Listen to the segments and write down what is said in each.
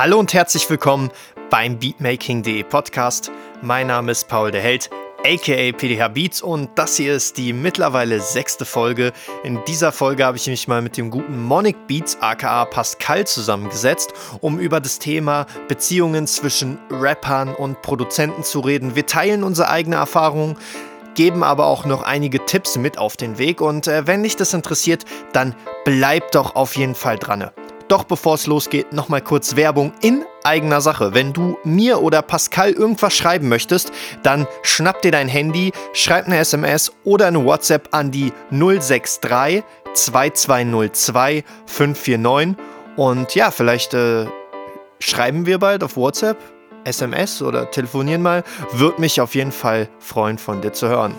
Hallo und herzlich willkommen beim Beatmaking.de Podcast. Mein Name ist Paul der Held, aka PDH Beats und das hier ist die mittlerweile sechste Folge. In dieser Folge habe ich mich mal mit dem guten Monic Beats aka Pascal zusammengesetzt, um über das Thema Beziehungen zwischen Rappern und Produzenten zu reden. Wir teilen unsere eigene Erfahrung, geben aber auch noch einige Tipps mit auf den Weg und äh, wenn dich das interessiert, dann bleib doch auf jeden Fall dran. Doch bevor es losgeht, nochmal kurz Werbung in eigener Sache. Wenn du mir oder Pascal irgendwas schreiben möchtest, dann schnapp dir dein Handy, schreib eine SMS oder eine WhatsApp an die 063 2202 549 und ja, vielleicht äh, schreiben wir bald auf WhatsApp, SMS oder telefonieren mal. Würde mich auf jeden Fall freuen, von dir zu hören.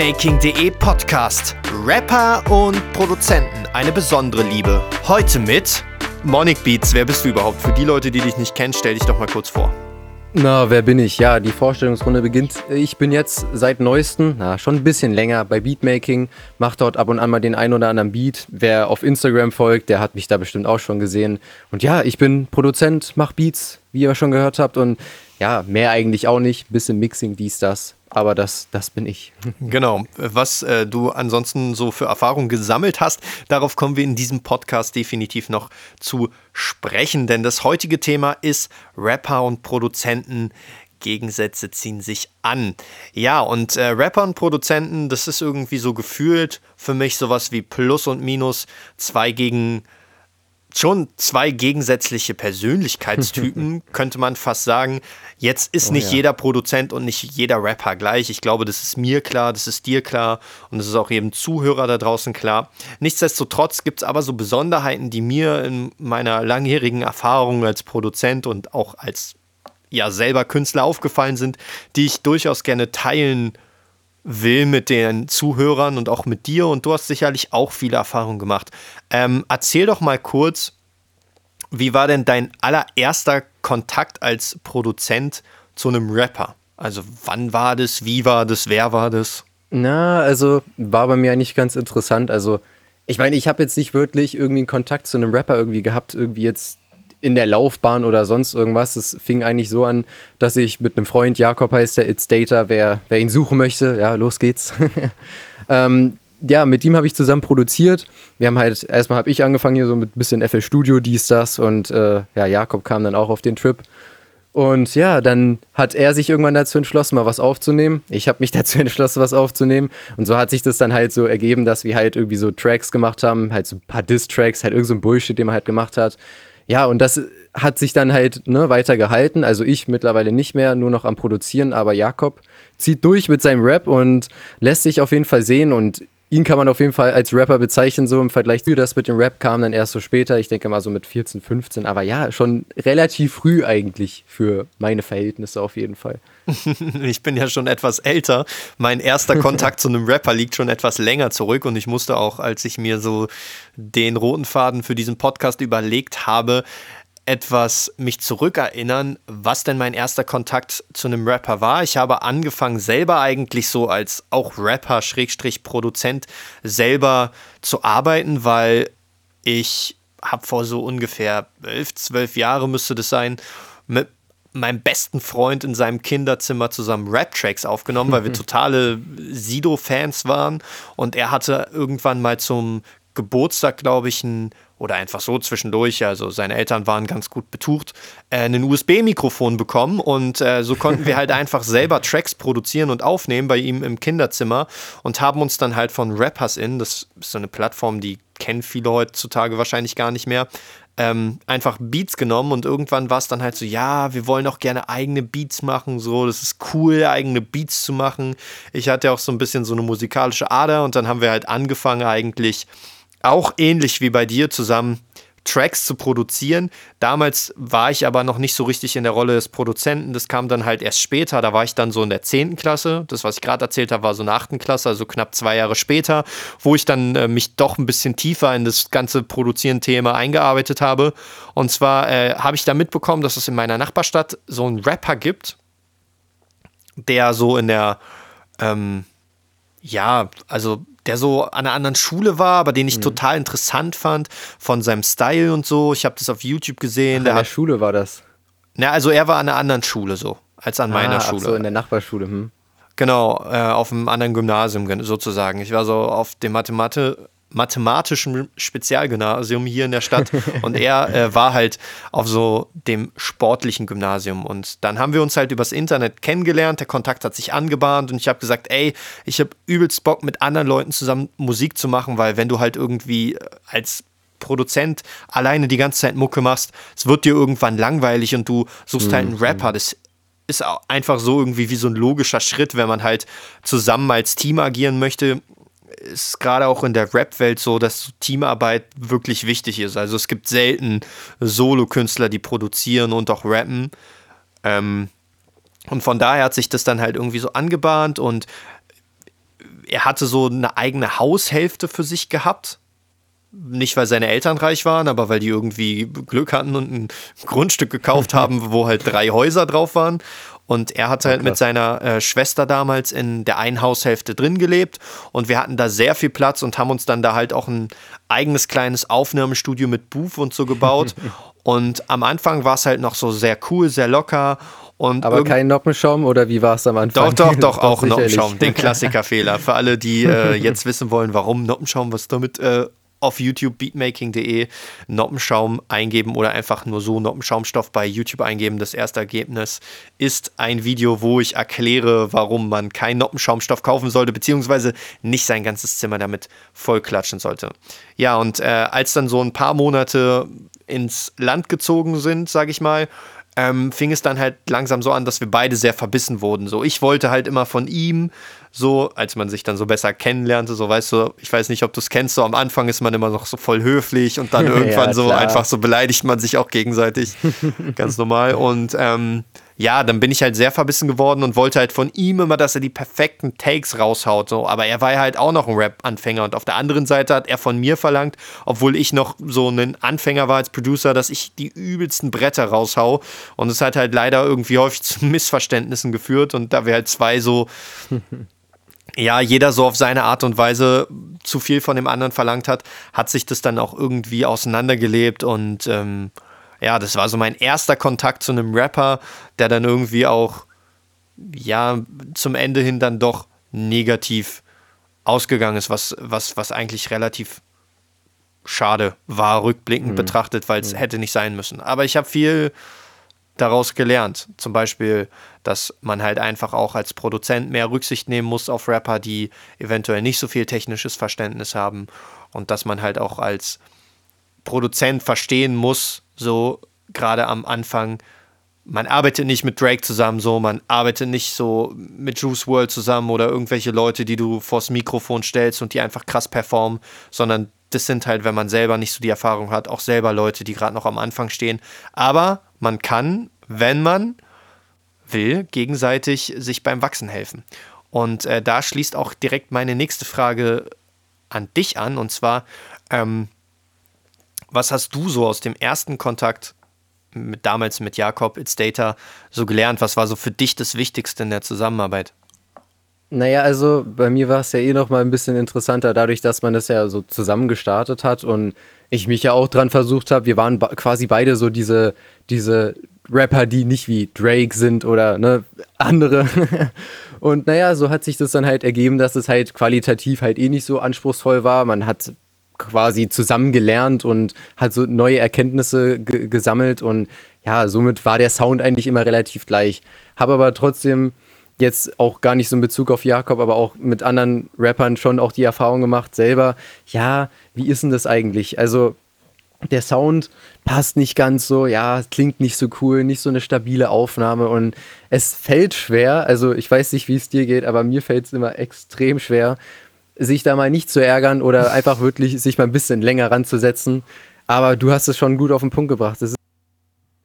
Beatmaking.de Podcast. Rapper und Produzenten, eine besondere Liebe. Heute mit Monic Beats. Wer bist du überhaupt? Für die Leute, die dich nicht kennen, stell dich doch mal kurz vor. Na, wer bin ich? Ja, die Vorstellungsrunde beginnt. Ich bin jetzt seit neuestem, na, schon ein bisschen länger bei Beatmaking, mache dort ab und an mal den ein oder anderen Beat. Wer auf Instagram folgt, der hat mich da bestimmt auch schon gesehen. Und ja, ich bin Produzent, mach Beats, wie ihr schon gehört habt. Und ja, mehr eigentlich auch nicht. Bisschen Mixing, dies, das aber das, das bin ich. Genau. Was äh, du ansonsten so für Erfahrungen gesammelt hast, darauf kommen wir in diesem Podcast definitiv noch zu sprechen, denn das heutige Thema ist Rapper und Produzenten. Gegensätze ziehen sich an. Ja, und äh, Rapper und Produzenten, das ist irgendwie so gefühlt für mich sowas wie Plus und Minus, zwei gegen schon zwei gegensätzliche Persönlichkeitstypen, könnte man fast sagen. Jetzt ist oh, nicht ja. jeder Produzent und nicht jeder Rapper gleich. Ich glaube, das ist mir klar, das ist dir klar und das ist auch jedem Zuhörer da draußen klar. Nichtsdestotrotz gibt es aber so Besonderheiten, die mir in meiner langjährigen Erfahrung als Produzent und auch als ja selber Künstler aufgefallen sind, die ich durchaus gerne teilen würde will mit den Zuhörern und auch mit dir. Und du hast sicherlich auch viele Erfahrungen gemacht. Ähm, erzähl doch mal kurz, wie war denn dein allererster Kontakt als Produzent zu einem Rapper? Also wann war das, wie war das, wer war das? Na, also war bei mir eigentlich ganz interessant. Also ich meine, ich habe jetzt nicht wirklich irgendwie einen Kontakt zu einem Rapper irgendwie gehabt, irgendwie jetzt in der Laufbahn oder sonst irgendwas. Es fing eigentlich so an, dass ich mit einem Freund, Jakob heißt der, It's Data, wer, wer ihn suchen möchte, ja, los geht's. ähm, ja, mit ihm habe ich zusammen produziert. Wir haben halt, erstmal habe ich angefangen hier so mit ein bisschen FL Studio, dies, das und äh, ja, Jakob kam dann auch auf den Trip. Und ja, dann hat er sich irgendwann dazu entschlossen, mal was aufzunehmen. Ich habe mich dazu entschlossen, was aufzunehmen. Und so hat sich das dann halt so ergeben, dass wir halt irgendwie so Tracks gemacht haben, halt so ein paar Diss-Tracks, halt irgend so ein Bullshit, den man halt gemacht hat. Ja, und das hat sich dann halt ne, weiter gehalten. Also ich mittlerweile nicht mehr, nur noch am Produzieren, aber Jakob zieht durch mit seinem Rap und lässt sich auf jeden Fall sehen und ihn kann man auf jeden Fall als Rapper bezeichnen, so im Vergleich zu das mit dem Rap kam dann erst so später, ich denke mal so mit 14, 15, aber ja, schon relativ früh eigentlich für meine Verhältnisse auf jeden Fall. ich bin ja schon etwas älter. Mein erster Kontakt zu einem Rapper liegt schon etwas länger zurück und ich musste auch, als ich mir so den roten Faden für diesen Podcast überlegt habe, etwas mich zurückerinnern, was denn mein erster Kontakt zu einem Rapper war. Ich habe angefangen, selber eigentlich so als auch Rapper, Schrägstrich Produzent, selber zu arbeiten, weil ich habe vor so ungefähr elf, zwölf Jahre müsste das sein, mit meinem besten Freund in seinem Kinderzimmer zusammen Rap-Tracks aufgenommen, weil wir totale Sido-Fans waren. Und er hatte irgendwann mal zum Geburtstag, glaube ich, ein oder einfach so zwischendurch, also seine Eltern waren ganz gut betucht, äh, ein USB-Mikrofon bekommen und äh, so konnten wir halt einfach selber Tracks produzieren und aufnehmen bei ihm im Kinderzimmer und haben uns dann halt von Rappers in, das ist so eine Plattform, die kennen viele heutzutage wahrscheinlich gar nicht mehr, ähm, einfach Beats genommen und irgendwann war es dann halt so, ja, wir wollen auch gerne eigene Beats machen, so, das ist cool, eigene Beats zu machen. Ich hatte auch so ein bisschen so eine musikalische Ader und dann haben wir halt angefangen eigentlich auch ähnlich wie bei dir zusammen Tracks zu produzieren. Damals war ich aber noch nicht so richtig in der Rolle des Produzenten. Das kam dann halt erst später. Da war ich dann so in der 10. Klasse. Das, was ich gerade erzählt habe, war so in der 8. Klasse, also knapp zwei Jahre später, wo ich dann äh, mich doch ein bisschen tiefer in das ganze Produzieren-Thema eingearbeitet habe. Und zwar äh, habe ich da mitbekommen, dass es in meiner Nachbarstadt so einen Rapper gibt, der so in der, ähm, ja, also der so an einer anderen Schule war, aber den ich mhm. total interessant fand von seinem Style und so. Ich habe das auf YouTube gesehen. Ach, an der Schule war das. Na, also er war an einer anderen Schule so, als an ah, meiner Schule. so in der Nachbarschule. Hm. Genau, äh, auf einem anderen Gymnasium sozusagen. Ich war so auf dem Mathemate mathematischen Spezialgymnasium hier in der Stadt. Und er äh, war halt auf so dem sportlichen Gymnasium. Und dann haben wir uns halt übers Internet kennengelernt, der Kontakt hat sich angebahnt. Und ich habe gesagt, ey, ich habe übelst Bock mit anderen Leuten zusammen Musik zu machen, weil wenn du halt irgendwie äh, als Produzent alleine die ganze Zeit Mucke machst, es wird dir irgendwann langweilig und du suchst mhm. halt einen mhm. Rapper, das ist einfach so irgendwie wie so ein logischer Schritt, wenn man halt zusammen als Team agieren möchte ist gerade auch in der Rap-Welt so, dass Teamarbeit wirklich wichtig ist. Also es gibt selten Solo-Künstler, die produzieren und auch rappen. Ähm, und von daher hat sich das dann halt irgendwie so angebahnt und er hatte so eine eigene Haushälfte für sich gehabt. Nicht, weil seine Eltern reich waren, aber weil die irgendwie Glück hatten und ein Grundstück gekauft haben, wo halt drei Häuser drauf waren. Und er hat halt mit seiner äh, Schwester damals in der einen Haushälfte drin gelebt. Und wir hatten da sehr viel Platz und haben uns dann da halt auch ein eigenes kleines Aufnahmestudio mit Booth und so gebaut. und am Anfang war es halt noch so sehr cool, sehr locker. Und Aber kein Noppenschaum oder wie war es am Anfang? Doch, doch, doch, auch Noppenschaum, den Klassikerfehler. Für alle, die äh, jetzt wissen wollen, warum Noppenschaum, was damit äh, auf YouTube beatmaking.de Noppenschaum eingeben oder einfach nur so Noppenschaumstoff bei YouTube eingeben. Das erste Ergebnis ist ein Video, wo ich erkläre, warum man keinen Noppenschaumstoff kaufen sollte, beziehungsweise nicht sein ganzes Zimmer damit vollklatschen sollte. Ja, und äh, als dann so ein paar Monate ins Land gezogen sind, sage ich mal, ähm, fing es dann halt langsam so an, dass wir beide sehr verbissen wurden. So, ich wollte halt immer von ihm, so, als man sich dann so besser kennenlernte, so, weißt du, ich weiß nicht, ob du es kennst, so am Anfang ist man immer noch so voll höflich und dann irgendwann ja, so einfach so beleidigt man sich auch gegenseitig. Ganz normal. Und ähm, ja, dann bin ich halt sehr verbissen geworden und wollte halt von ihm immer, dass er die perfekten Takes raushaut. So. Aber er war ja halt auch noch ein Rap-Anfänger und auf der anderen Seite hat er von mir verlangt, obwohl ich noch so ein Anfänger war als Producer, dass ich die übelsten Bretter raushau. Und es hat halt leider irgendwie häufig zu Missverständnissen geführt und da wir halt zwei so. ja, jeder so auf seine Art und Weise zu viel von dem anderen verlangt hat, hat sich das dann auch irgendwie auseinandergelebt und ähm, ja, das war so mein erster Kontakt zu einem Rapper, der dann irgendwie auch, ja, zum Ende hin dann doch negativ ausgegangen ist, was, was, was eigentlich relativ schade war, rückblickend mhm. betrachtet, weil es mhm. hätte nicht sein müssen. Aber ich habe viel daraus gelernt. Zum Beispiel, dass man halt einfach auch als Produzent mehr Rücksicht nehmen muss auf Rapper, die eventuell nicht so viel technisches Verständnis haben und dass man halt auch als Produzent verstehen muss, so gerade am Anfang, man arbeitet nicht mit Drake zusammen, so, man arbeitet nicht so mit Juice World zusammen oder irgendwelche Leute, die du vors Mikrofon stellst und die einfach krass performen, sondern das sind halt, wenn man selber nicht so die Erfahrung hat, auch selber Leute, die gerade noch am Anfang stehen. Aber man kann, wenn man will, gegenseitig sich beim Wachsen helfen. Und äh, da schließt auch direkt meine nächste Frage an dich an, und zwar, ähm, was hast du so aus dem ersten Kontakt mit, damals mit Jakob, It's Data, so gelernt? Was war so für dich das Wichtigste in der Zusammenarbeit? Naja, also bei mir war es ja eh noch mal ein bisschen interessanter, dadurch, dass man das ja so zusammen gestartet hat und ich mich ja auch dran versucht habe. Wir waren quasi beide so diese, diese Rapper, die nicht wie Drake sind oder ne, andere. und naja, so hat sich das dann halt ergeben, dass es halt qualitativ halt eh nicht so anspruchsvoll war. Man hat quasi zusammen gelernt und hat so neue Erkenntnisse gesammelt und ja, somit war der Sound eigentlich immer relativ gleich. Habe aber trotzdem jetzt auch gar nicht so in Bezug auf Jakob, aber auch mit anderen Rappern schon auch die Erfahrung gemacht, selber, ja, wie ist denn das eigentlich? Also der Sound passt nicht ganz so, ja, klingt nicht so cool, nicht so eine stabile Aufnahme und es fällt schwer, also ich weiß nicht, wie es dir geht, aber mir fällt es immer extrem schwer, sich da mal nicht zu ärgern oder einfach wirklich sich mal ein bisschen länger ranzusetzen. Aber du hast es schon gut auf den Punkt gebracht. Es ist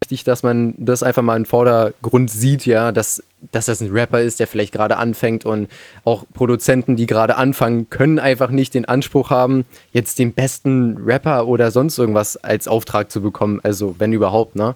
wichtig, dass man das einfach mal im Vordergrund sieht, ja, dass, dass das ein Rapper ist, der vielleicht gerade anfängt und auch Produzenten, die gerade anfangen, können einfach nicht den Anspruch haben, jetzt den besten Rapper oder sonst irgendwas als Auftrag zu bekommen. Also, wenn überhaupt, ne?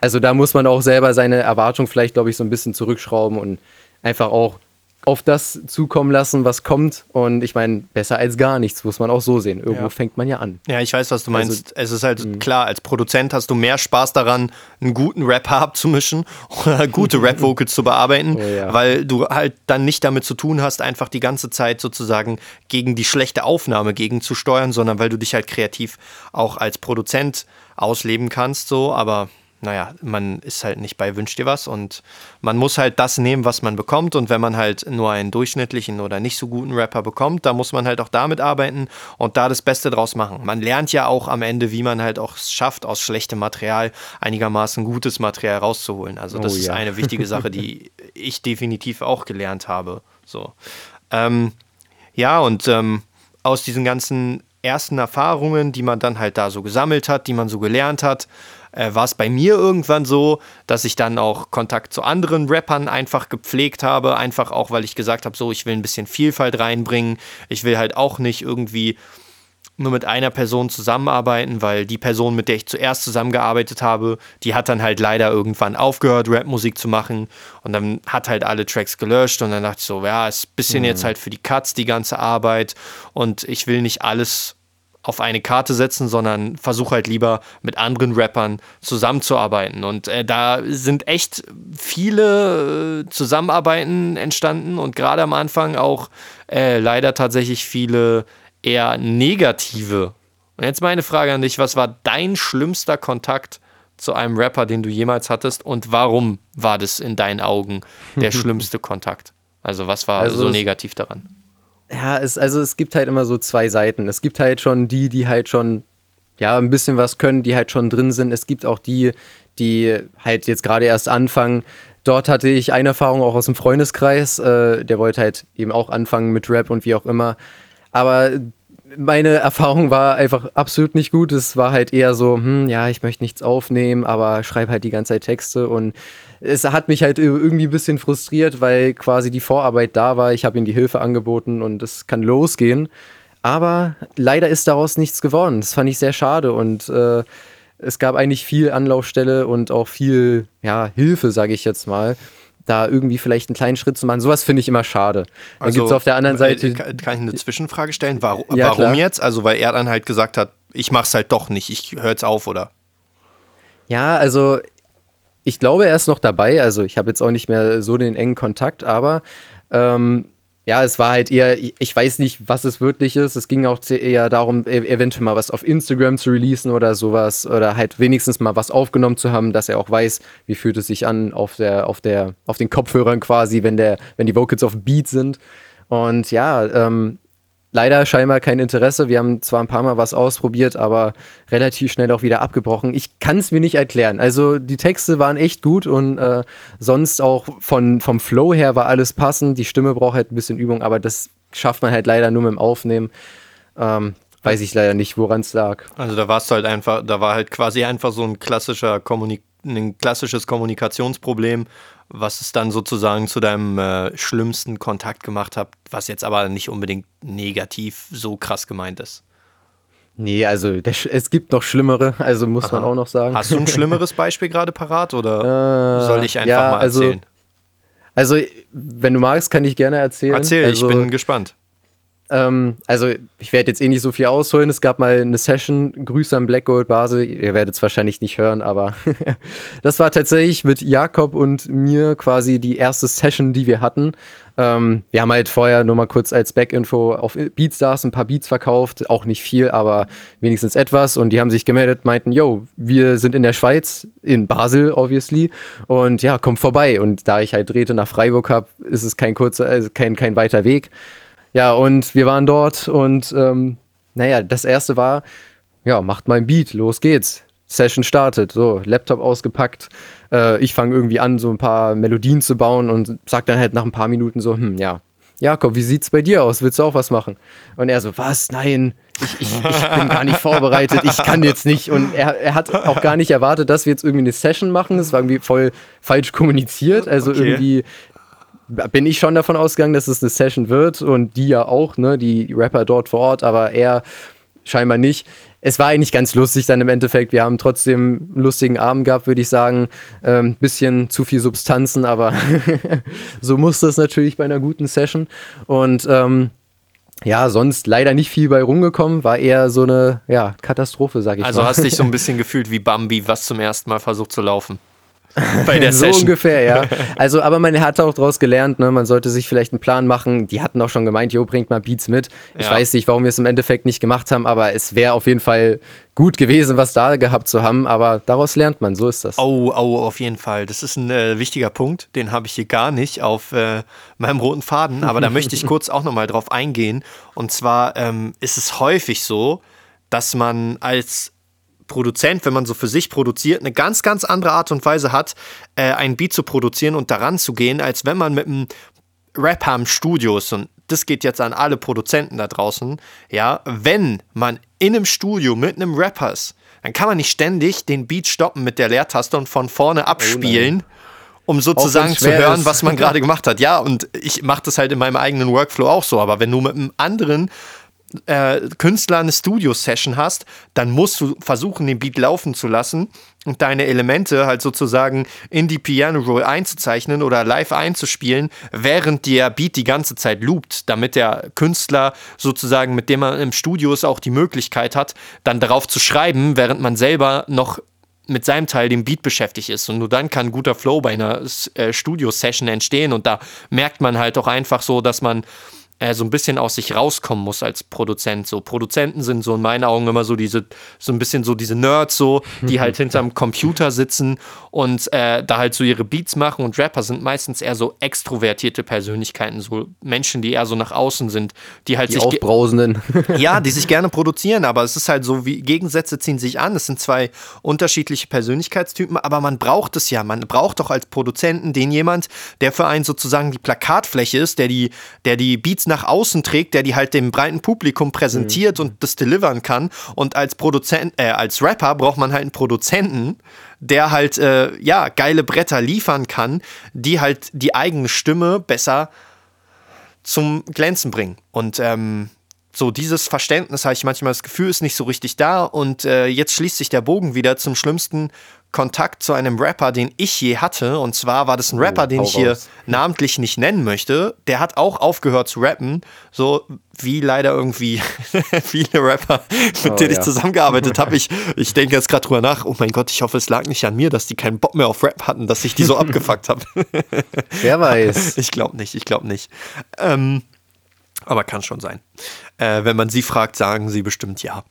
Also da muss man auch selber seine Erwartung vielleicht, glaube ich, so ein bisschen zurückschrauben und einfach auch auf das zukommen lassen, was kommt. Und ich meine, besser als gar nichts, muss man auch so sehen. Irgendwo Ja. fängt man ja an. Ja, ich weiß, was du meinst. Also, es ist halt klar, als Produzent hast du mehr Spaß daran, einen guten Rapper abzumischen oder gute Rap-Vocals zu bearbeiten, Oh ja. weil du halt dann nicht damit zu tun hast, einfach die ganze Zeit sozusagen gegen die schlechte Aufnahme gegenzusteuern, sondern weil du dich halt kreativ auch als Produzent ausleben kannst, so, aber naja, man ist halt nicht bei Wünsch dir was und man muss halt das nehmen, was man bekommt. Und wenn man halt nur einen durchschnittlichen oder nicht so guten Rapper bekommt, da muss man halt auch damit arbeiten und da das Beste draus machen. Man lernt ja auch am Ende, wie man halt auch es schafft, aus schlechtem Material einigermaßen gutes Material rauszuholen. Also das Oh ist ja. eine wichtige Sache, die ich definitiv auch gelernt habe. So. Ähm, ja, und ähm, aus diesen ganzen ersten Erfahrungen, die man dann halt da so gesammelt hat, die man so gelernt hat, äh, war es bei mir irgendwann so, dass ich dann auch Kontakt zu anderen Rappern einfach gepflegt habe, einfach auch, weil ich gesagt habe, so, ich will ein bisschen Vielfalt reinbringen. Ich will halt auch nicht irgendwie nur mit einer Person zusammenarbeiten, weil die Person, mit der ich zuerst zusammengearbeitet habe, die hat dann halt leider irgendwann aufgehört, Rapmusik zu machen. Und dann hat halt alle Tracks gelöscht und dann dachte ich so, ja, ist ein bisschen jetzt halt für die Cuts die ganze Arbeit. Und ich will nicht alles auf eine Karte setzen, sondern versuche halt lieber mit anderen Rappern zusammenzuarbeiten. Und äh, da sind echt viele äh, Zusammenarbeiten entstanden und gerade am Anfang auch äh, leider tatsächlich viele eher negative. Und jetzt meine Frage an dich, was war dein schlimmster Kontakt zu einem Rapper, den du jemals hattest und warum war das in deinen Augen der schlimmste Kontakt? Also was war Also so negativ daran? Ja, es, also es gibt halt immer so zwei Seiten. Es gibt halt schon die, die halt schon, ja, ein bisschen was können, die halt schon drin sind. Es gibt auch die, die halt jetzt gerade erst anfangen. Dort hatte ich eine Erfahrung auch aus dem Freundeskreis. Äh, der wollte halt eben auch anfangen mit Rap und wie auch immer. Aber meine Erfahrung war einfach absolut nicht gut. Es war halt eher so, hm, ja, ich möchte nichts aufnehmen, aber schreibe halt die ganze Zeit Texte und es hat mich halt irgendwie ein bisschen frustriert, weil quasi die Vorarbeit da war. Ich habe ihm die Hilfe angeboten und es kann losgehen. Aber leider ist daraus nichts geworden. Das fand ich sehr schade und äh, es gab eigentlich viel Anlaufstelle und auch viel ja, Hilfe, sage ich jetzt mal, da irgendwie vielleicht einen kleinen Schritt zu machen. Sowas finde ich immer schade. Dann gibt es auf der anderen äh, Seite. Kann, kann ich eine Zwischenfrage stellen? Warum, Ja, warum jetzt? Also, weil er dann halt gesagt hat, ich mach's halt doch nicht, ich höre jetzt auf, oder? Ja, also ich glaube, er ist noch dabei. Also ich habe jetzt auch nicht mehr so den engen Kontakt, aber ähm, ja, es war halt eher, ich- weiß nicht, was es wirklich ist. Es ging auch eher darum, e- eventuell mal was auf Instagram zu releasen oder sowas oder halt wenigstens mal was aufgenommen zu haben, dass er auch weiß, wie fühlt es sich an auf der, auf der, auf den Kopfhörern quasi, wenn der, wenn die Vocals auf Beat sind. Und ja, ähm, leider scheinbar kein Interesse. Wir haben zwar ein paar Mal was ausprobiert, aber relativ schnell auch wieder abgebrochen. Ich kann es mir nicht erklären. Also die Texte waren echt gut und äh, sonst auch von, vom Flow her war alles passend. Die Stimme braucht halt ein bisschen Übung, aber das schafft man halt leider nur mit dem Aufnehmen. Ähm, weiß ich leider nicht, woran es lag. Also da warst du halt einfach, da war halt quasi einfach so ein klassischer Kommunik ein klassisches Kommunikationsproblem, was es dann sozusagen zu deinem äh, schlimmsten Kontakt gemacht hat, was jetzt aber nicht unbedingt negativ so krass gemeint ist. Nee, also der, es gibt noch schlimmere, also muss man auch noch sagen. Hast du ein schlimmeres Beispiel gerade parat oder Äh, soll ich einfach ja, mal also- erzählen? Also, wenn du magst, kann ich gerne erzählen. Erzähl, also, ich bin gespannt. Ähm, also, ich werde jetzt eh nicht so viel ausholen. Es gab mal eine Session, Grüße an Black Gold Basel. Ihr werdet es wahrscheinlich nicht hören, aber das war tatsächlich mit Jakob und mir quasi die erste Session, die wir hatten. Ähm, wir haben halt vorher nur mal kurz als Backinfo auf Beatstars ein paar Beats verkauft. Auch nicht viel, aber wenigstens etwas. Und die haben sich gemeldet, meinten, yo, wir sind in der Schweiz, in Basel, obviously. Und ja, kommt vorbei. Und da ich halt Drähte nach Freiburg habe, ist es kein kurzer, also kein, kein weiter Weg. Ja, und wir waren dort und ähm, naja, das erste war, ja, macht mal ein Beat, los geht's. Session startet, so, Laptop ausgepackt. Äh, ich fange irgendwie an, so ein paar Melodien zu bauen und sag dann halt nach ein paar Minuten so, hm, ja, Jakob, wie sieht's bei dir aus? Willst du auch was machen? Und er so, was? Nein, ich, ich, ich bin gar nicht vorbereitet, ich kann jetzt nicht. Und er, er hat auch gar nicht erwartet, dass wir jetzt irgendwie eine Session machen. Es war irgendwie voll falsch kommuniziert. Also Okay. irgendwie bin ich schon davon ausgegangen, dass es eine Session wird und die ja auch, ne, die Rapper dort vor Ort, aber er scheinbar nicht. es war eigentlich ganz lustig dann im Endeffekt. Wir haben trotzdem einen lustigen Abend gehabt, würde ich sagen. Ähm, bisschen zu viel Substanzen, aber so muss das natürlich bei einer guten Session. Und ähm, ja, sonst leider nicht viel bei rumgekommen, war eher so eine ja, Katastrophe, sag ich also mal. Also hast dich so ein bisschen gefühlt wie Bambi, was zum ersten Mal versucht zu laufen. Bei der so Session. ungefähr, ja. Also, aber man hat auch daraus gelernt, ne? man sollte sich vielleicht einen Plan machen. Die hatten auch schon gemeint, jo, bringt mal Beats mit. Ich ja. weiß nicht, warum wir es im Endeffekt nicht gemacht haben, aber es wäre auf jeden Fall gut gewesen, was da gehabt zu haben. Aber daraus lernt man, so ist das. Oh, oh, auf jeden Fall. Das ist ein äh, wichtiger Punkt. Den habe ich hier gar nicht auf äh, meinem roten Faden. Aber da möchte ich kurz auch nochmal drauf eingehen. Und zwar ähm, ist es häufig so, dass man als Produzent, wenn man so für sich produziert, eine ganz, ganz andere Art und Weise hat, äh, ein Beat zu produzieren und daran zu gehen, als wenn man mit einem Rap haben Studios und das geht jetzt an alle Produzenten da draußen, ja, wenn man in einem Studio mit einem Rapper ist, dann kann man nicht ständig den Beat stoppen mit der Leertaste und von vorne abspielen. Oh um sozusagen zu hören, ist. was man gerade gemacht hat. Ja, und ich mache das halt in meinem eigenen Workflow auch so. Aber wenn du mit einem anderen äh, Künstler eine Studio-Session hast, dann musst du versuchen, den Beat laufen zu lassen und deine Elemente halt sozusagen in die Piano-Roll einzuzeichnen oder live einzuspielen, während der Beat die ganze Zeit loopt, damit der Künstler sozusagen, mit dem man im Studio ist, auch die Möglichkeit hat, dann darauf zu schreiben, während man selber noch mit seinem Teil dem Beat beschäftigt ist. Und nur dann kann guter Flow bei einer äh, Studio-Session entstehen. Und da merkt man halt auch einfach so, dass man äh, so ein bisschen aus sich rauskommen muss als Produzent. So Produzenten sind so in meinen Augen immer so diese, so ein bisschen so diese Nerds so, die halt hinterm Computer sitzen und äh, da halt so ihre Beats machen und Rapper sind meistens eher so extrovertierte Persönlichkeiten, so Menschen, die eher so nach außen sind, die halt die sich aufbrausenden. ja, die sich gerne produzieren, aber es ist halt so wie Gegensätze ziehen sich an. Es sind zwei unterschiedliche Persönlichkeitstypen, aber man braucht es ja. Man braucht doch als Produzenten den jemand, der für einen sozusagen die Plakatfläche ist, der die, der die Beats nach außen trägt, der die halt dem breiten Publikum präsentiert mhm. und das delivern kann. Und als Produzent, äh, als Rapper braucht man halt einen Produzenten, der halt äh, ja geile Bretter liefern kann, die halt die eigene Stimme besser zum Glänzen bringen. Und ähm, so dieses Verständnis habe ich manchmal das Gefühl, ist nicht so richtig da. Und äh, jetzt schließt sich der Bogen wieder zum schlimmsten Kontakt zu einem Rapper, den ich je hatte. Und zwar war das ein Rapper, oh, den ich hier raus. namentlich nicht nennen möchte. Der hat auch aufgehört zu rappen. So wie leider irgendwie viele Rapper, mit oh, denen ja. ich zusammengearbeitet habe. Ich, ich denke jetzt gerade drüber nach. Oh mein Gott, ich hoffe, es lag nicht an mir, dass die keinen Bock mehr auf Rap hatten, dass ich die so abgefuckt habe. Wer weiß. Ich glaube nicht, ich glaube nicht. Ähm, aber kann schon sein. Äh, wenn man sie fragt, sagen sie bestimmt ja.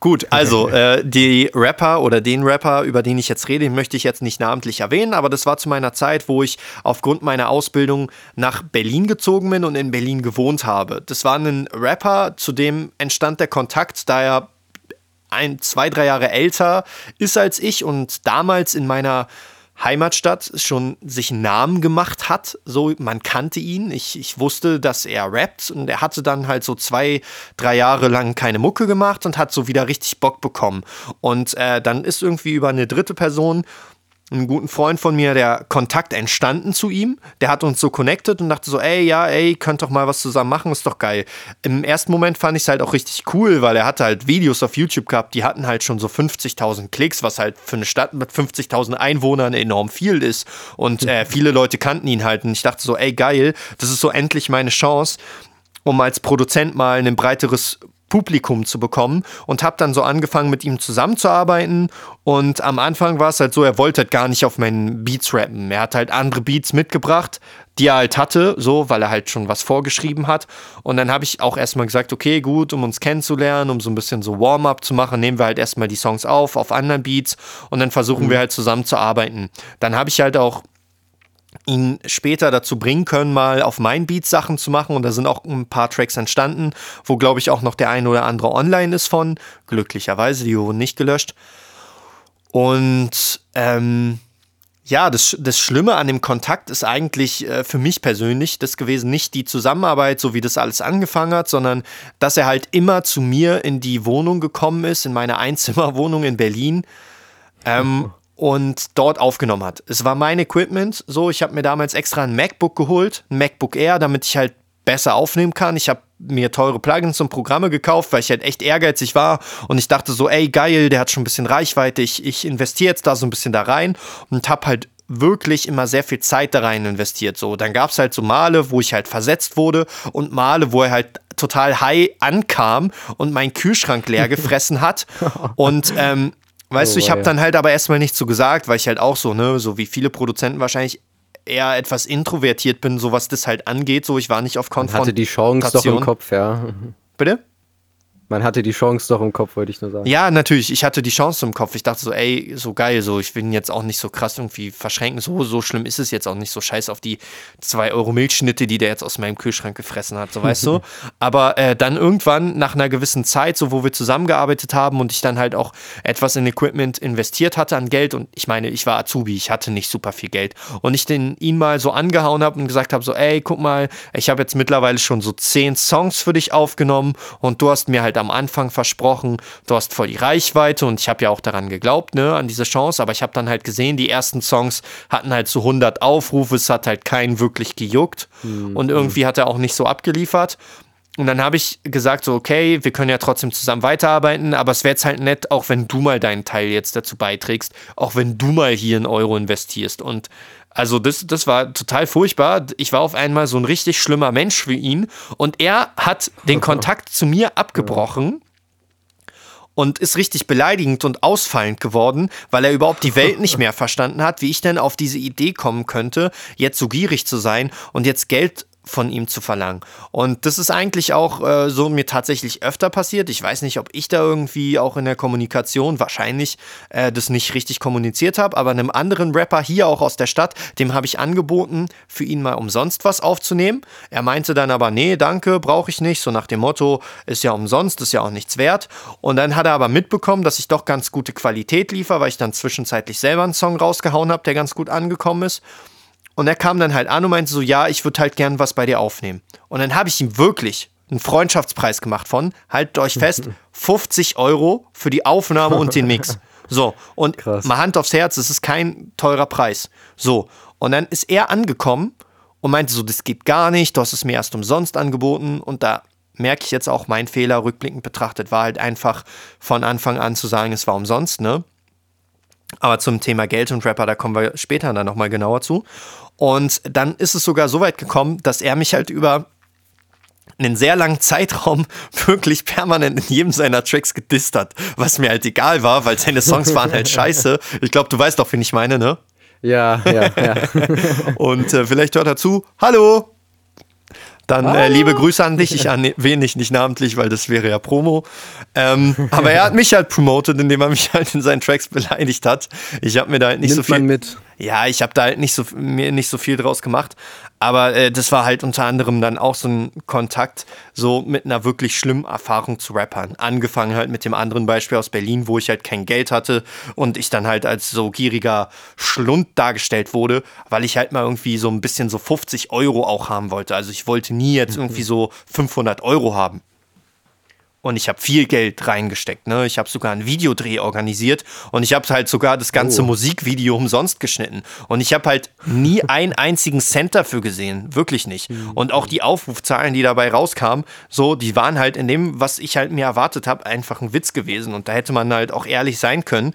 Gut, also äh, die Rapper oder den Rapper, über den ich jetzt rede, möchte ich jetzt nicht namentlich erwähnen, aber das war zu meiner Zeit, wo ich aufgrund meiner Ausbildung nach Berlin gezogen bin und in Berlin gewohnt habe. Das war ein Rapper, zu dem entstand der Kontakt, da er ein, zwei, drei Jahre älter ist als ich und damals in meiner Heimatstadt schon sich einen Namen gemacht hat. So, man kannte ihn. Ich, ich wusste, dass er rappt und er hatte dann halt so zwei, drei Jahre lang keine Mucke gemacht und hat so wieder richtig Bock bekommen. Und äh, dann ist irgendwie über eine dritte Person einen guten Freund von mir, der Kontakt entstanden zu ihm. Der hat uns so connected und dachte so, ey, ja, ey, könnt doch mal was zusammen machen, ist doch geil. Im ersten Moment fand ich es halt auch richtig cool, weil er hatte halt Videos auf YouTube gehabt, die hatten halt schon so 50.000 Klicks, was halt für eine Stadt mit 50.000 Einwohnern enorm viel ist. Und äh, viele Leute kannten ihn halt und ich dachte so, ey, geil, das ist so endlich meine Chance, um als Produzent mal ein breiteres Publikum zu bekommen und habe dann so angefangen mit ihm zusammenzuarbeiten und am Anfang war es halt so, er wollte halt gar nicht auf meinen Beats rappen. Er hat halt andere Beats mitgebracht, die er halt hatte, so, weil er halt schon was vorgeschrieben hat und dann habe ich auch erstmal gesagt, okay, gut, um uns kennenzulernen, um so ein bisschen so Warm-up zu machen, nehmen wir halt erstmal die Songs auf auf anderen Beats und dann versuchen mhm. wir halt zusammenzuarbeiten. Dann habe ich halt auch ihn später dazu bringen können, mal auf mein Beat Sachen zu machen. Und da sind auch ein paar Tracks entstanden, wo, glaube ich, auch noch der ein oder andere online ist von. Glücklicherweise, die wurden nicht gelöscht. Und ähm, ja, das, das Schlimme an dem Kontakt ist eigentlich äh, für mich persönlich das gewesen, nicht die Zusammenarbeit, so wie das alles angefangen hat, sondern dass er halt immer zu mir in die Wohnung gekommen ist, in meine Einzimmerwohnung in Berlin. Ähm, und dort aufgenommen hat. Es war mein Equipment, so ich habe mir damals extra ein MacBook geholt, ein MacBook Air, damit ich halt besser aufnehmen kann. Ich habe mir teure Plugins und Programme gekauft, weil ich halt echt ehrgeizig war und ich dachte so, ey geil, der hat schon ein bisschen Reichweite, ich, ich investiere jetzt da so ein bisschen da rein und habe halt wirklich immer sehr viel Zeit da rein investiert. So, dann gab es halt so Male, wo ich halt versetzt wurde und Male, wo er halt total high ankam und meinen Kühlschrank leer gefressen hat. Und ähm, weißt oh, du, ich habe dann halt aber erstmal nichts so gesagt, weil ich halt auch so, ne, so wie viele Produzenten wahrscheinlich eher etwas introvertiert bin, so was das halt angeht. So, ich war nicht auf Konfrontation. Hatte die Chance doch im Kopf, ja. Bitte? Man hatte die Chance doch im Kopf, wollte ich nur sagen. Ja, natürlich. Ich hatte die Chance im Kopf. Ich dachte so, ey, so geil, so ich will ihn jetzt auch nicht so krass irgendwie verschränken. So, so schlimm ist es jetzt auch nicht. So scheiß auf die 2 Euro Milchschnitte, die der jetzt aus meinem Kühlschrank gefressen hat, so weißt du. Aber äh, dann irgendwann nach einer gewissen Zeit, so wo wir zusammengearbeitet haben und ich dann halt auch etwas in Equipment investiert hatte an Geld und ich meine, ich war Azubi, ich hatte nicht super viel Geld und ich den ihn mal so angehauen habe und gesagt habe so, ey, guck mal, ich habe jetzt mittlerweile schon so zehn Songs für dich aufgenommen und du hast mir halt am Anfang versprochen, du hast voll die Reichweite und ich habe ja auch daran geglaubt, ne, an diese Chance, aber ich habe dann halt gesehen, die ersten Songs hatten halt so 100 Aufrufe, es hat halt keinen wirklich gejuckt mhm. und irgendwie hat er auch nicht so abgeliefert. Und dann habe ich gesagt, so, okay, wir können ja trotzdem zusammen weiterarbeiten, aber es wäre jetzt halt nett, auch wenn du mal deinen Teil jetzt dazu beiträgst, auch wenn du mal hier einen Euro investierst. Und also das, das war total furchtbar. Ich war auf einmal so ein richtig schlimmer Mensch für ihn und er hat den Kontakt zu mir abgebrochen und ist richtig beleidigend und ausfallend geworden, weil er überhaupt die Welt nicht mehr verstanden hat, wie ich denn auf diese Idee kommen könnte, jetzt so gierig zu sein und jetzt Geld von ihm zu verlangen. Und das ist eigentlich auch äh, so mir tatsächlich öfter passiert. Ich weiß nicht, ob ich da irgendwie auch in der Kommunikation wahrscheinlich äh, das nicht richtig kommuniziert habe, aber einem anderen Rapper hier auch aus der Stadt, dem habe ich angeboten, für ihn mal umsonst was aufzunehmen. Er meinte dann aber, nee, danke, brauche ich nicht. So nach dem Motto, ist ja umsonst, ist ja auch nichts wert. Und dann hat er aber mitbekommen, dass ich doch ganz gute Qualität liefere, weil ich dann zwischenzeitlich selber einen Song rausgehauen habe, der ganz gut angekommen ist. Und er kam dann halt an und meinte so, ja, ich würde halt gern was bei dir aufnehmen. Und dann habe ich ihm wirklich einen Freundschaftspreis gemacht von, haltet euch fest, 50 Euro für die Aufnahme und den Mix. So, und Krass. mal Hand aufs Herz, es ist kein teurer Preis. So, und dann ist er angekommen und meinte so, das geht gar nicht, du hast es mir erst umsonst angeboten. Und da merke ich jetzt auch, mein Fehler rückblickend betrachtet war halt einfach von Anfang an zu sagen, es war umsonst, ne? Aber zum Thema Geld und Rapper, da kommen wir später dann nochmal genauer zu. Und dann ist es sogar so weit gekommen, dass er mich halt über einen sehr langen Zeitraum wirklich permanent in jedem seiner Tracks gedisst hat, was mir halt egal war, weil seine Songs waren halt scheiße. Ich glaube, du weißt doch, wen ich meine, ne? Ja, ja, ja. Und äh, vielleicht hört er zu. Hallo, dann äh, liebe Grüße an dich. Ich erwähne dich nicht namentlich, weil das wäre ja Promo. Ähm, aber er hat mich halt promotet, indem er mich halt in seinen Tracks beleidigt hat. Ich habe mir da halt nicht Nimmt so viel. mit. Ja, ich habe da halt nicht so, mir nicht so viel draus gemacht. Aber äh, das war halt unter anderem dann auch so ein Kontakt so mit einer wirklich schlimmen Erfahrung zu Rappern. Angefangen halt mit dem anderen Beispiel aus Berlin, wo ich halt kein Geld hatte und ich dann halt als so gieriger Schlund dargestellt wurde, weil ich halt mal irgendwie so ein bisschen so 50 Euro auch haben wollte. Also ich wollte nie jetzt mhm. irgendwie so 500 Euro haben. Und ich habe viel Geld reingesteckt. Ne? Ich habe sogar einen Videodreh organisiert und ich habe halt sogar das ganze oh. Musikvideo umsonst geschnitten. Und ich habe halt nie einen einzigen Cent dafür gesehen. Wirklich nicht. Und auch die Aufrufzahlen, die dabei rauskamen, so, die waren halt in dem, was ich halt mir erwartet habe, einfach ein Witz gewesen. Und da hätte man halt auch ehrlich sein können.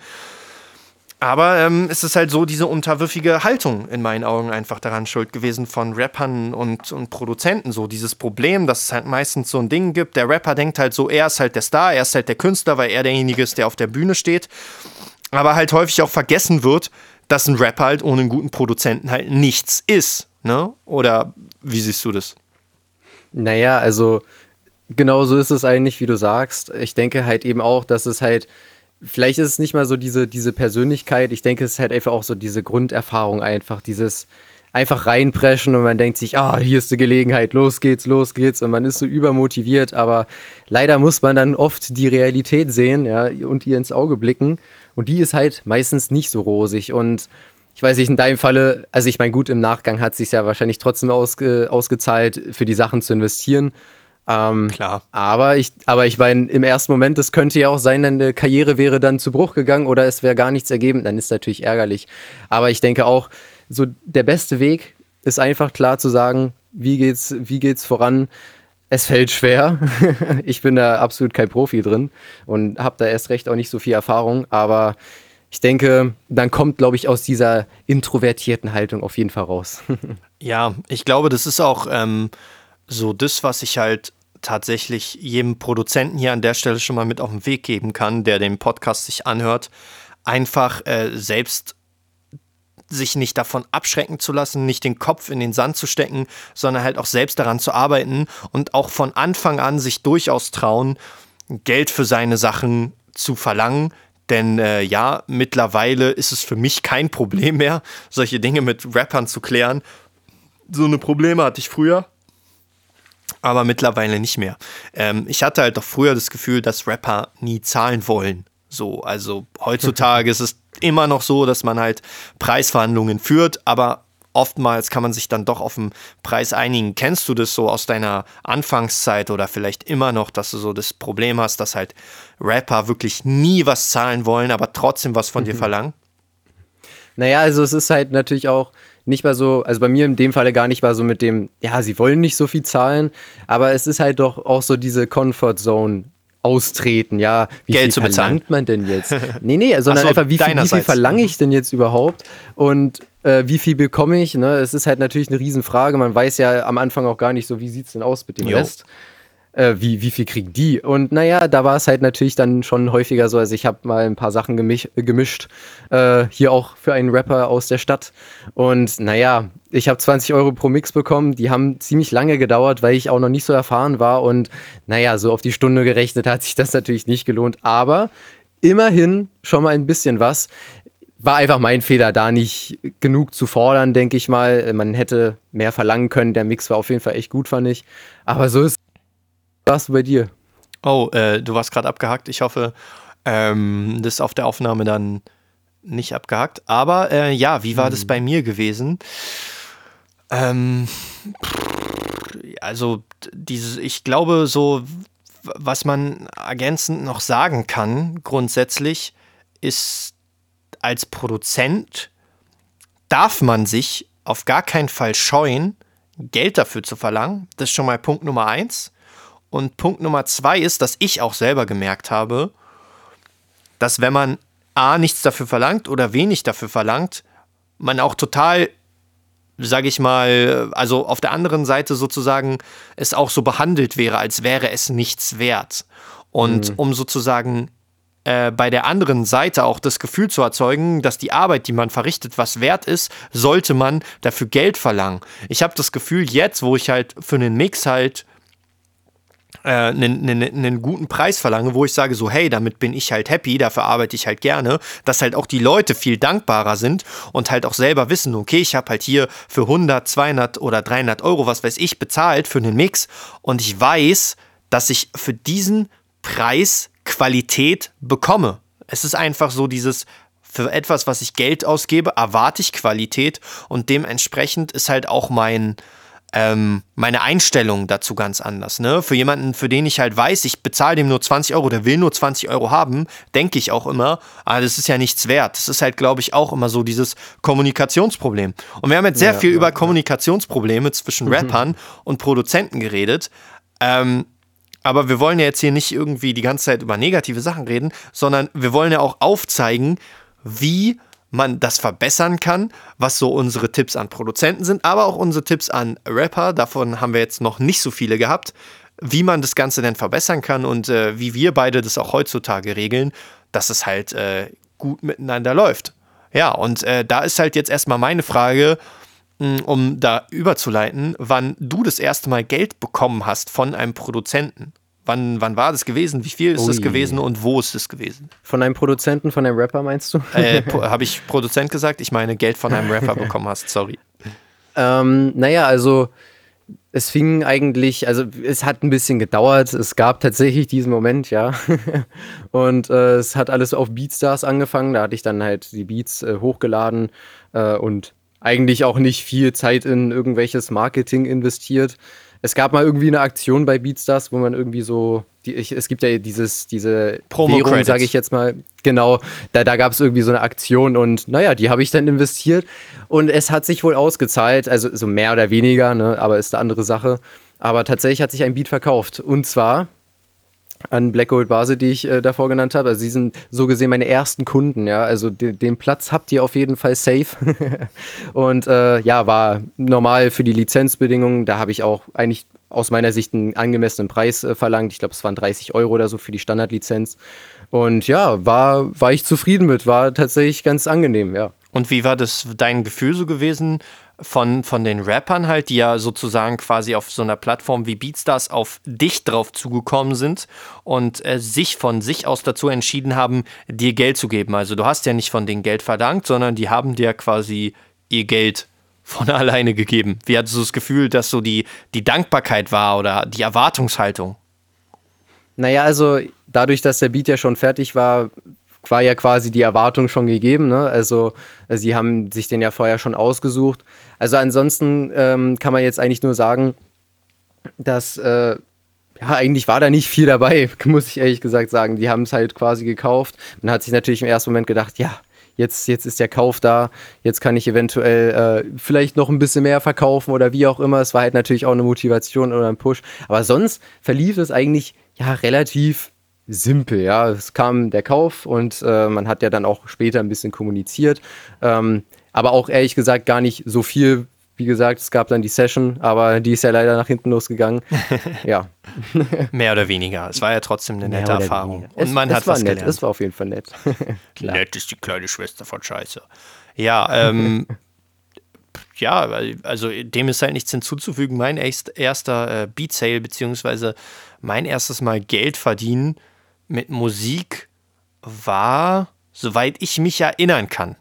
Aber ähm, es ist halt so diese unterwürfige Haltung in meinen Augen einfach daran schuld gewesen von Rappern und, und Produzenten. So dieses Problem, dass es halt meistens so ein Ding gibt. Der Rapper denkt halt so, er ist halt der Star, er ist halt der Künstler, weil er derjenige ist, der auf der Bühne steht. Aber halt häufig auch vergessen wird, dass ein Rapper halt ohne einen guten Produzenten halt nichts ist. Ne? Oder wie siehst du das? Naja, also genau so ist es eigentlich, wie du sagst. Ich denke halt eben auch, dass es halt vielleicht ist es nicht mal so diese, diese Persönlichkeit. Ich denke, es ist halt einfach auch so diese Grunderfahrung einfach, dieses einfach reinpreschen und man denkt sich, ah, hier ist die Gelegenheit, los geht's, los geht's und man ist so übermotiviert, aber leider muss man dann oft die Realität sehen, ja, und ihr ins Auge blicken und die ist halt meistens nicht so rosig und ich weiß nicht, in deinem Falle, also ich meine, gut, im Nachgang hat es sich ja wahrscheinlich trotzdem ausge, ausgezahlt, für die Sachen zu investieren. Ähm, Klar. Aber ich, aber ich meine, im ersten Moment, das könnte ja auch sein, deine Karriere wäre dann zu Bruch gegangen oder es wäre gar nichts ergeben, dann ist natürlich ärgerlich. Aber ich denke auch, so der beste Weg ist einfach klar zu sagen, wie geht's, wie geht's voran? Es fällt schwer. ich bin da absolut kein Profi drin und habe da erst recht auch nicht so viel Erfahrung, aber ich denke, dann kommt, glaube ich, aus dieser introvertierten Haltung auf jeden Fall raus. ja, ich glaube, das ist auch ähm, so das, was ich halt tatsächlich jedem Produzenten hier an der Stelle schon mal mit auf den Weg geben kann, der den Podcast sich anhört, einfach äh, selbst sich nicht davon abschrecken zu lassen, nicht den Kopf in den Sand zu stecken, sondern halt auch selbst daran zu arbeiten und auch von Anfang an sich durchaus trauen, Geld für seine Sachen zu verlangen. Denn äh, ja, mittlerweile ist es für mich kein Problem mehr, solche Dinge mit Rappern zu klären. So eine Probleme hatte ich früher, aber mittlerweile nicht mehr. Ähm, ich hatte halt doch früher das Gefühl, dass Rapper nie zahlen wollen. So, also heutzutage ist es immer noch so, dass man halt Preisverhandlungen führt, aber oftmals kann man sich dann doch auf den Preis einigen. Kennst du das so aus deiner Anfangszeit oder vielleicht immer noch, dass du so das Problem hast, dass halt Rapper wirklich nie was zahlen wollen, aber trotzdem was von mhm. dir verlangen? Naja, also es ist halt natürlich auch nicht mal so, also bei mir in dem Falle gar nicht mal so mit dem, ja, sie wollen nicht so viel zahlen, aber es ist halt doch auch so diese Comfort Zone austreten, ja, wie Geld viel verlangt man denn jetzt? nee, nee, sondern so, einfach, wie viel, wie viel verlange ich denn jetzt überhaupt? Und äh, wie viel bekomme ich? Ne? Es ist halt natürlich eine Riesenfrage. Man weiß ja am Anfang auch gar nicht so, wie sieht es denn aus mit dem jo. Rest äh, wie, wie viel kriegen die? Und naja, da war es halt natürlich dann schon häufiger so. Also ich habe mal ein paar Sachen gemisch, gemischt, äh, hier auch für einen Rapper aus der Stadt. Und naja, ich habe 20 Euro pro Mix bekommen. Die haben ziemlich lange gedauert, weil ich auch noch nicht so erfahren war. Und naja, so auf die Stunde gerechnet hat sich das natürlich nicht gelohnt. Aber immerhin schon mal ein bisschen was. War einfach mein Fehler, da nicht genug zu fordern, denke ich mal. Man hätte mehr verlangen können. Der Mix war auf jeden Fall echt gut, fand ich. Aber so ist warst du bei dir? Oh, äh, du warst gerade abgehackt. Ich hoffe, ähm, das ist auf der Aufnahme dann nicht abgehackt. Aber äh, ja, wie war hm. das bei mir gewesen? Ähm, also, dieses, ich glaube, so, was man ergänzend noch sagen kann, grundsätzlich, ist, als Produzent darf man sich auf gar keinen Fall scheuen, Geld dafür zu verlangen. Das ist schon mal Punkt Nummer eins. Und Punkt Nummer zwei ist, dass ich auch selber gemerkt habe, dass wenn man A nichts dafür verlangt oder wenig dafür verlangt, man auch total, sage ich mal, also auf der anderen Seite sozusagen es auch so behandelt wäre, als wäre es nichts wert. Und mhm. um sozusagen äh, bei der anderen Seite auch das Gefühl zu erzeugen, dass die Arbeit, die man verrichtet, was wert ist, sollte man dafür Geld verlangen. Ich habe das Gefühl jetzt, wo ich halt für einen Mix halt einen, einen, einen guten Preis verlange, wo ich sage so, hey, damit bin ich halt happy, dafür arbeite ich halt gerne, dass halt auch die Leute viel dankbarer sind und halt auch selber wissen, okay, ich habe halt hier für 100, 200 oder 300 Euro, was weiß ich, bezahlt für einen Mix und ich weiß, dass ich für diesen Preis Qualität bekomme. Es ist einfach so dieses, für etwas, was ich Geld ausgebe, erwarte ich Qualität und dementsprechend ist halt auch mein, ähm, meine Einstellung dazu ganz anders. Ne? Für jemanden, für den ich halt weiß, ich bezahle dem nur 20 Euro, der will nur 20 Euro haben, denke ich auch immer, ah, das ist ja nichts wert. Das ist halt, glaube ich, auch immer so dieses Kommunikationsproblem. Und wir haben jetzt sehr ja, viel ja, über ja. Kommunikationsprobleme zwischen mhm. Rappern und Produzenten geredet. Ähm, aber wir wollen ja jetzt hier nicht irgendwie die ganze Zeit über negative Sachen reden, sondern wir wollen ja auch aufzeigen, wie man das verbessern kann, was so unsere Tipps an Produzenten sind, aber auch unsere Tipps an Rapper. Davon haben wir jetzt noch nicht so viele gehabt, wie man das Ganze denn verbessern kann und äh, wie wir beide das auch heutzutage regeln, dass es halt äh, gut miteinander läuft. Ja, und äh, da ist halt jetzt erstmal meine Frage, mh, um da überzuleiten, wann du das erste Mal Geld bekommen hast von einem Produzenten. Wann, wann war das gewesen? Wie viel ist es gewesen und wo ist es gewesen? Von einem Produzenten, von einem Rapper meinst du? Äh, Habe ich Produzent gesagt? Ich meine, Geld von einem Rapper bekommen hast, sorry. Ähm, naja, also es fing eigentlich, also es hat ein bisschen gedauert. Es gab tatsächlich diesen Moment, ja. und äh, es hat alles auf Beatstars angefangen. Da hatte ich dann halt die Beats äh, hochgeladen äh, und eigentlich auch nicht viel Zeit in irgendwelches Marketing investiert. Es gab mal irgendwie eine Aktion bei Beatstars, wo man irgendwie so, die, ich, es gibt ja dieses, diese Promo sage ich jetzt mal, genau, da, da gab es irgendwie so eine Aktion und naja, die habe ich dann investiert und es hat sich wohl ausgezahlt, also so mehr oder weniger, ne, aber ist eine andere Sache. Aber tatsächlich hat sich ein Beat verkauft. Und zwar an Black Gold Base, die ich äh, davor genannt habe. Also sie sind so gesehen meine ersten Kunden, ja. Also de den Platz habt ihr auf jeden Fall safe. und äh, ja, war normal für die Lizenzbedingungen. Da habe ich auch eigentlich aus meiner Sicht einen angemessenen Preis äh, verlangt. Ich glaube, es waren 30 Euro oder so für die Standardlizenz. Und ja, war, war ich zufrieden mit, war tatsächlich ganz angenehm, ja. Und wie war das dein Gefühl so gewesen von, von den Rappern halt, die ja sozusagen quasi auf so einer Plattform wie Beatstars auf dich drauf zugekommen sind und äh, sich von sich aus dazu entschieden haben, dir Geld zu geben? Also du hast ja nicht von denen Geld verdankt, sondern die haben dir quasi ihr Geld von alleine gegeben. Wie hattest du das Gefühl, dass so die, die Dankbarkeit war oder die Erwartungshaltung? Naja, also dadurch, dass der Beat ja schon fertig war, war ja quasi die Erwartung schon gegeben. Ne? Also sie haben sich den ja vorher schon ausgesucht. Also ansonsten ähm, kann man jetzt eigentlich nur sagen, dass äh, ja, eigentlich war da nicht viel dabei, muss ich ehrlich gesagt sagen. Die haben es halt quasi gekauft. Man hat sich natürlich im ersten Moment gedacht, ja, jetzt, jetzt ist der Kauf da, jetzt kann ich eventuell äh, vielleicht noch ein bisschen mehr verkaufen oder wie auch immer. Es war halt natürlich auch eine Motivation oder ein Push. Aber sonst verlief es eigentlich ja relativ simpel, ja. Es kam der Kauf und äh, man hat ja dann auch später ein bisschen kommuniziert. Ähm, aber auch ehrlich gesagt gar nicht so viel. Wie gesagt, es gab dann die Session, aber die ist ja leider nach hinten losgegangen. ja. Mehr oder weniger. Es war ja trotzdem eine nette Erfahrung. Weniger. Und es, man es hat war was nett. Gelernt. Es war auf jeden Fall nett. nett ist die kleine Schwester von Scheiße. Ja, ähm, ja, also dem ist halt nichts hinzuzufügen. Mein erster äh, Beat Sale, beziehungsweise mein erstes Mal Geld verdienen, mit Musik war, soweit ich mich erinnern kann.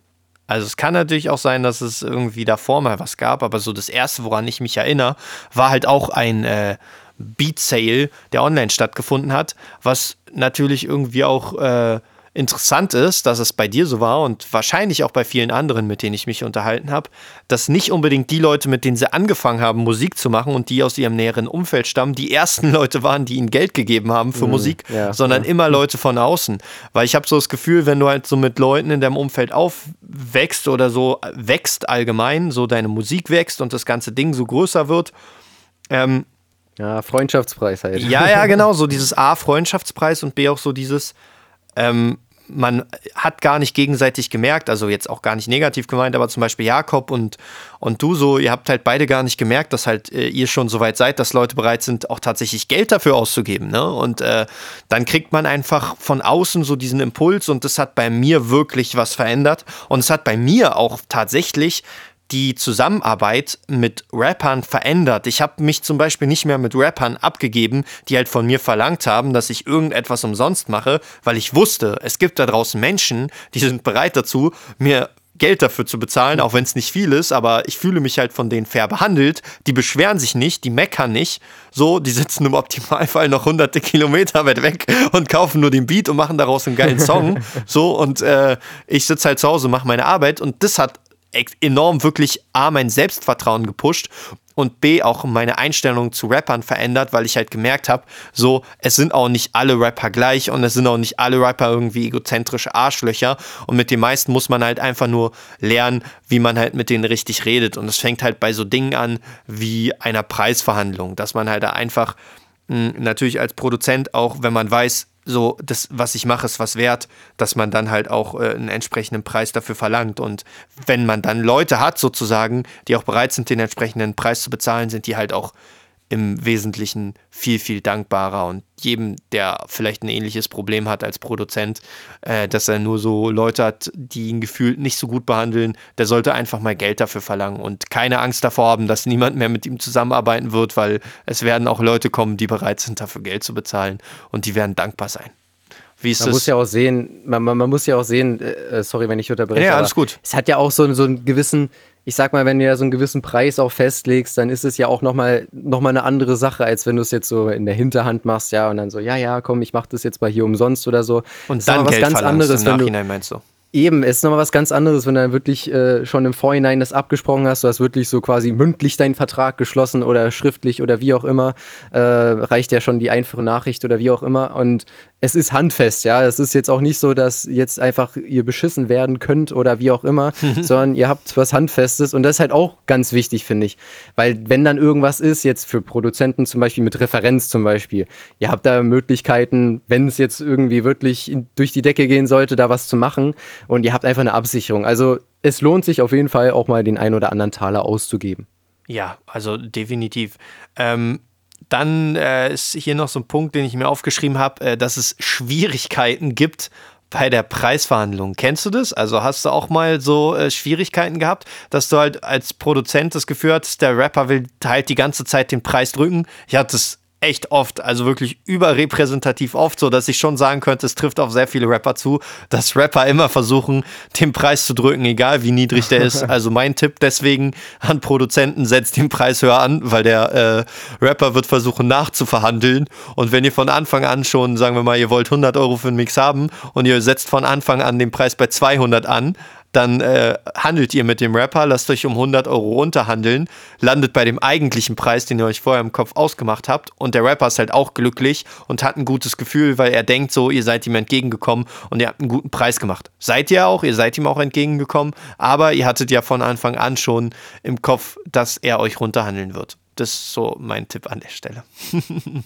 Also es kann natürlich auch sein, dass es irgendwie davor mal was gab, aber so das erste, woran ich mich erinnere, war halt auch ein äh, Beat Sale, der online stattgefunden hat, was natürlich irgendwie auch äh, interessant ist, dass es bei dir so war und wahrscheinlich auch bei vielen anderen, mit denen ich mich unterhalten habe, dass nicht unbedingt die Leute, mit denen sie angefangen haben, Musik zu machen und die aus ihrem näheren Umfeld stammen, die ersten Leute waren, die ihnen Geld gegeben haben für mhm, Musik, ja, sondern ja. immer Leute von außen. Weil ich habe so das Gefühl, wenn du halt so mit Leuten in deinem Umfeld aufwächst oder so wächst allgemein, so deine Musik wächst und das ganze Ding so größer wird, ähm, ja, Freundschaftspreis halt. Ja, ja, genau, so dieses A, Freundschaftspreis und B auch so dieses, ähm, man hat gar nicht gegenseitig gemerkt, also jetzt auch gar nicht negativ gemeint, aber zum Beispiel Jakob und, und du so, ihr habt halt beide gar nicht gemerkt, dass halt äh, ihr schon so weit seid, dass Leute bereit sind, auch tatsächlich Geld dafür auszugeben. Ne? Und äh, dann kriegt man einfach von außen so diesen Impuls und das hat bei mir wirklich was verändert. Und es hat bei mir auch tatsächlich die Zusammenarbeit mit Rappern verändert. Ich habe mich zum Beispiel nicht mehr mit Rappern abgegeben, die halt von mir verlangt haben, dass ich irgendetwas umsonst mache, weil ich wusste, es gibt da draußen Menschen, die sind bereit dazu, mir Geld dafür zu bezahlen, auch wenn es nicht viel ist, aber ich fühle mich halt von denen fair behandelt. Die beschweren sich nicht, die meckern nicht. So, die sitzen im Optimalfall noch hunderte Kilometer weit weg und kaufen nur den Beat und machen daraus einen geilen Song. so, und äh, ich sitze halt zu Hause, mache meine Arbeit und das hat enorm wirklich A, mein Selbstvertrauen gepusht und B, auch meine Einstellung zu Rappern verändert, weil ich halt gemerkt habe, so, es sind auch nicht alle Rapper gleich und es sind auch nicht alle Rapper irgendwie egozentrische Arschlöcher und mit den meisten muss man halt einfach nur lernen, wie man halt mit denen richtig redet und es fängt halt bei so Dingen an wie einer Preisverhandlung, dass man halt da einfach natürlich als Produzent auch, wenn man weiß, so das, was ich mache, ist was wert, dass man dann halt auch äh, einen entsprechenden Preis dafür verlangt. Und wenn man dann Leute hat, sozusagen, die auch bereit sind, den entsprechenden Preis zu bezahlen, sind die halt auch im Wesentlichen viel, viel dankbarer und jedem, der vielleicht ein ähnliches Problem hat als Produzent, äh, dass er nur so Leute hat, die ihn gefühlt nicht so gut behandeln, der sollte einfach mal Geld dafür verlangen und keine Angst davor haben, dass niemand mehr mit ihm zusammenarbeiten wird, weil es werden auch Leute kommen, die bereit sind, dafür Geld zu bezahlen und die werden dankbar sein. Man muss ja auch sehen, man, man, man muss ja auch sehen, äh, sorry, wenn ich unterbreche. Ja, alles gut. Es hat ja auch so, so einen gewissen, ich sag mal, wenn du ja so einen gewissen Preis auch festlegst, dann ist es ja auch nochmal noch mal eine andere Sache, als wenn du es jetzt so in der Hinterhand machst, ja, und dann so, ja, ja, komm, ich mach das jetzt mal hier umsonst oder so. Und das dann was Geld ganz anderes, im Nachhinein, meinst du? Eben, es ist nochmal was ganz anderes, wenn du dann wirklich äh, schon im Vorhinein das abgesprochen hast. Du hast wirklich so quasi mündlich deinen Vertrag geschlossen oder schriftlich oder wie auch immer. Äh, reicht ja schon die einfache Nachricht oder wie auch immer. Und es ist handfest, ja. Es ist jetzt auch nicht so, dass jetzt einfach ihr beschissen werden könnt oder wie auch immer, sondern ihr habt was Handfestes. Und das ist halt auch ganz wichtig, finde ich. Weil wenn dann irgendwas ist, jetzt für Produzenten zum Beispiel mit Referenz zum Beispiel, ihr habt da Möglichkeiten, wenn es jetzt irgendwie wirklich in, durch die Decke gehen sollte, da was zu machen und ihr habt einfach eine Absicherung. Also es lohnt sich auf jeden Fall auch mal den ein oder anderen Taler auszugeben. Ja, also definitiv. Ähm, dann äh, ist hier noch so ein Punkt, den ich mir aufgeschrieben habe, äh, dass es Schwierigkeiten gibt bei der Preisverhandlung. Kennst du das? Also hast du auch mal so äh, Schwierigkeiten gehabt, dass du halt als Produzent das Gefühl hast, der Rapper will halt die ganze Zeit den Preis drücken? Ich hatte das echt oft, also wirklich überrepräsentativ oft, so dass ich schon sagen könnte, es trifft auf sehr viele Rapper zu, dass Rapper immer versuchen, den Preis zu drücken, egal wie niedrig der ist. Also mein Tipp deswegen an Produzenten, setzt den Preis höher an, weil der äh, Rapper wird versuchen nachzuverhandeln. Und wenn ihr von Anfang an schon, sagen wir mal, ihr wollt 100 Euro für einen Mix haben und ihr setzt von Anfang an den Preis bei 200 an, dann äh, handelt ihr mit dem Rapper, lasst euch um 100 Euro runterhandeln, landet bei dem eigentlichen Preis, den ihr euch vorher im Kopf ausgemacht habt und der Rapper ist halt auch glücklich und hat ein gutes Gefühl, weil er denkt so, ihr seid ihm entgegengekommen und ihr habt einen guten Preis gemacht. Seid ihr auch, ihr seid ihm auch entgegengekommen, aber ihr hattet ja von Anfang an schon im Kopf, dass er euch runterhandeln wird. Das ist so mein Tipp an der Stelle.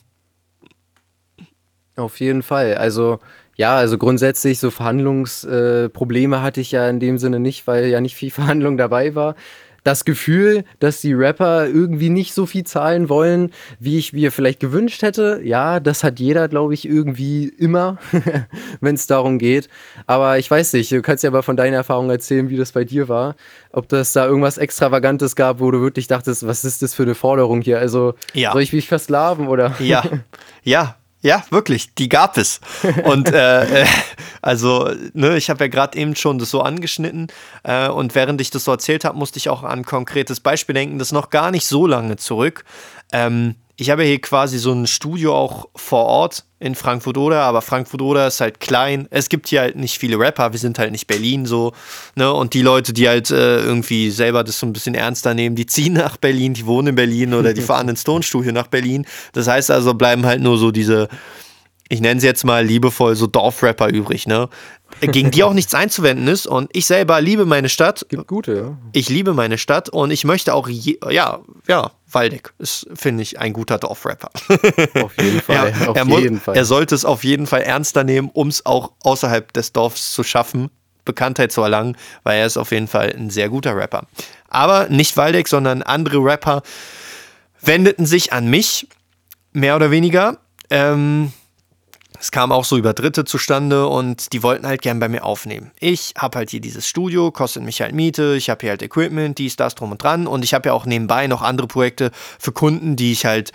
Auf jeden Fall. Also ja, also grundsätzlich so Verhandlungsprobleme äh, hatte ich ja in dem Sinne nicht, weil ja nicht viel Verhandlung dabei war. Das Gefühl, dass die Rapper irgendwie nicht so viel zahlen wollen, wie ich mir vielleicht gewünscht hätte, ja, das hat jeder, glaube ich, irgendwie immer, wenn es darum geht. Aber ich weiß nicht, du kannst ja aber von deiner Erfahrung erzählen, wie das bei dir war. Ob das da irgendwas Extravagantes gab, wo du wirklich dachtest, was ist das für eine Forderung hier? Also, ja. soll ich mich versklaven oder? Ja, ja, ja, wirklich, die gab es. Und äh, äh, also, ne, ich habe ja gerade eben schon das so angeschnitten äh, und während ich das so erzählt habe, musste ich auch an ein konkretes Beispiel denken, das noch gar nicht so lange zurück. Ähm, ich habe hier quasi so ein Studio auch vor Ort in Frankfurt oder, aber Frankfurt oder ist halt klein. Es gibt hier halt nicht viele Rapper, wir sind halt nicht Berlin so, ne? Und die Leute, die halt äh, irgendwie selber das so ein bisschen ernster nehmen, die ziehen nach Berlin, die wohnen in Berlin oder die fahren ins Tonstudio nach Berlin. Das heißt also, bleiben halt nur so diese, ich nenne sie jetzt mal liebevoll, so Dorfrapper übrig, ne? Gegen die auch nichts einzuwenden ist. Und ich selber liebe meine Stadt. Gibt gute, ja. Ich liebe meine Stadt und ich möchte auch, je, ja, ja, Waldeck ist, finde ich, ein guter Dorfrapper. Auf jeden Fall. er, auf er, jeden Fall. er sollte es auf jeden Fall ernster nehmen, um es auch außerhalb des Dorfs zu schaffen, Bekanntheit zu erlangen, weil er ist auf jeden Fall ein sehr guter Rapper. Aber nicht Waldeck, sondern andere Rapper wendeten sich an mich, mehr oder weniger. Ähm, es kam auch so über Dritte zustande und die wollten halt gern bei mir aufnehmen. Ich habe halt hier dieses Studio, kostet mich halt Miete, ich habe hier halt Equipment, dies, das, drum und dran und ich habe ja auch nebenbei noch andere Projekte für Kunden, die ich halt,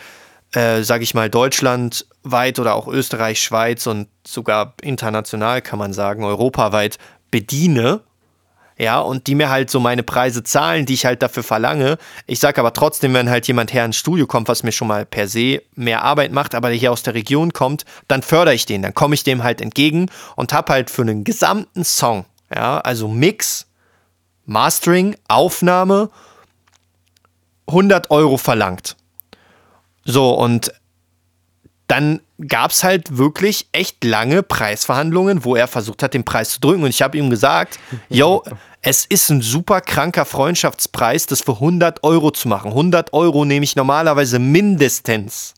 äh, sag ich mal, deutschlandweit oder auch Österreich, Schweiz und sogar international, kann man sagen, europaweit bediene ja, und die mir halt so meine Preise zahlen, die ich halt dafür verlange. Ich sage aber trotzdem, wenn halt jemand her ins Studio kommt, was mir schon mal per se mehr Arbeit macht, aber der hier aus der Region kommt, dann fördere ich den, dann komme ich dem halt entgegen und habe halt für einen gesamten Song, ja, also Mix, Mastering, Aufnahme, 100 Euro verlangt. So, und dann gab es halt wirklich echt lange Preisverhandlungen, wo er versucht hat, den Preis zu drücken. Und ich habe ihm gesagt, yo, es ist ein super kranker Freundschaftspreis, das für 100 Euro zu machen. 100 Euro nehme ich normalerweise mindestens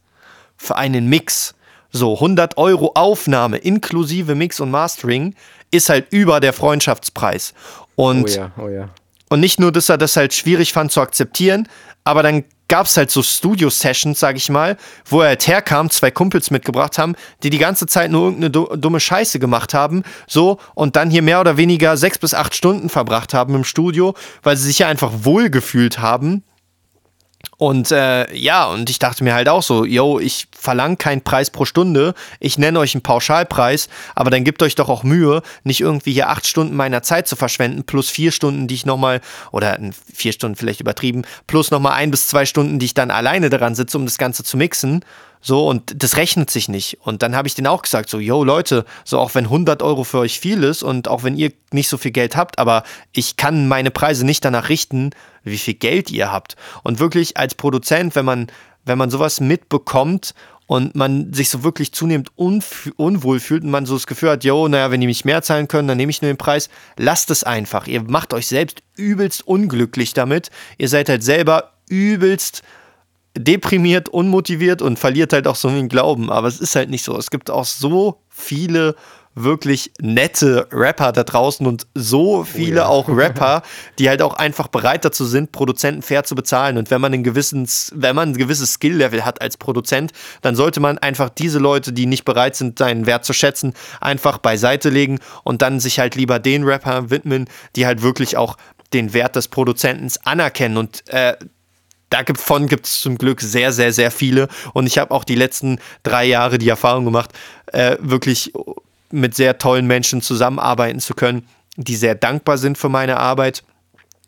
für einen Mix. So, 100 Euro Aufnahme inklusive Mix und Mastering ist halt über der Freundschaftspreis. Und, oh ja, oh ja. und nicht nur, dass er das halt schwierig fand zu akzeptieren, aber dann gab es halt so Studio-Sessions, sag ich mal, wo er halt herkam, zwei Kumpels mitgebracht haben, die die ganze Zeit nur irgendeine dumme Scheiße gemacht haben, so, und dann hier mehr oder weniger sechs bis acht Stunden verbracht haben im Studio, weil sie sich ja einfach wohlgefühlt haben. Und äh, ja, und ich dachte mir halt auch so, yo, ich verlange keinen Preis pro Stunde, ich nenne euch einen Pauschalpreis, aber dann gebt euch doch auch Mühe, nicht irgendwie hier acht Stunden meiner Zeit zu verschwenden, plus vier Stunden, die ich nochmal, oder vier Stunden vielleicht übertrieben, plus nochmal ein bis zwei Stunden, die ich dann alleine daran sitze, um das Ganze zu mixen. So, und das rechnet sich nicht. Und dann habe ich denen auch gesagt, so, yo, Leute, so auch wenn 100 Euro für euch viel ist und auch wenn ihr nicht so viel Geld habt, aber ich kann meine Preise nicht danach richten, wie viel Geld ihr habt. Und wirklich als Produzent, wenn man, wenn man sowas mitbekommt und man sich so wirklich zunehmend unwohl fühlt und man so das Gefühl hat, yo, naja, wenn die mich mehr zahlen können, dann nehme ich nur den Preis. Lasst es einfach. Ihr macht euch selbst übelst unglücklich damit. Ihr seid halt selber übelst deprimiert, unmotiviert und verliert halt auch so den Glauben. Aber es ist halt nicht so. Es gibt auch so viele wirklich nette Rapper da draußen und so viele oh ja. auch Rapper, die halt auch einfach bereit dazu sind, Produzenten fair zu bezahlen. Und wenn man ein gewisses, wenn man ein gewisses Skill-Level hat als Produzent, dann sollte man einfach diese Leute, die nicht bereit sind, seinen Wert zu schätzen, einfach beiseite legen und dann sich halt lieber den Rapper widmen, die halt wirklich auch den Wert des Produzenten anerkennen. Und äh, davon gibt es zum Glück sehr, sehr, sehr viele. Und ich habe auch die letzten drei Jahre die Erfahrung gemacht, äh, wirklich mit sehr tollen Menschen zusammenarbeiten zu können, die sehr dankbar sind für meine Arbeit.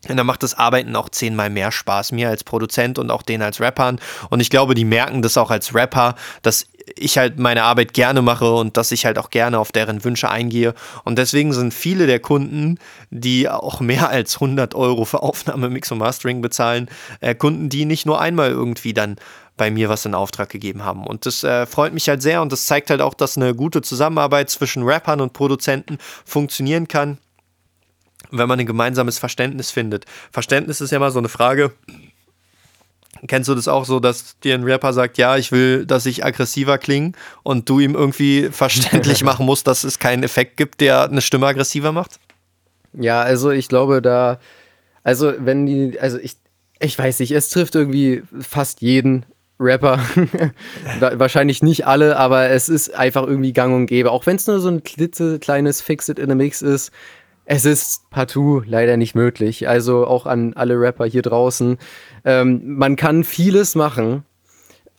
Und dann macht das Arbeiten auch zehnmal mehr Spaß, mir als Produzent und auch denen als Rappern. Und ich glaube, die merken das auch als Rapper, dass ich halt meine Arbeit gerne mache und dass ich halt auch gerne auf deren Wünsche eingehe. Und deswegen sind viele der Kunden, die auch mehr als 100 Euro für Aufnahme, Mix und Mastering bezahlen, äh, Kunden, die nicht nur einmal irgendwie dann bei mir was in Auftrag gegeben haben. Und das äh, freut mich halt sehr und das zeigt halt auch, dass eine gute Zusammenarbeit zwischen Rappern und Produzenten funktionieren kann, wenn man ein gemeinsames Verständnis findet. Verständnis ist ja immer so eine Frage, Kennst du das auch so, dass dir ein Rapper sagt, ja, ich will, dass ich aggressiver klinge und du ihm irgendwie verständlich machen musst, dass es keinen Effekt gibt, der eine Stimme aggressiver macht? Ja, also ich glaube da, also wenn die, also ich, ich weiß nicht, es trifft irgendwie fast jeden Rapper. Wahrscheinlich nicht alle, aber es ist einfach irgendwie gang und gäbe. Auch wenn es nur so ein klitzekleines Fix-It in a Mix ist, es ist partout leider nicht möglich. Also auch an alle Rapper hier draußen. Ähm, man kann vieles machen,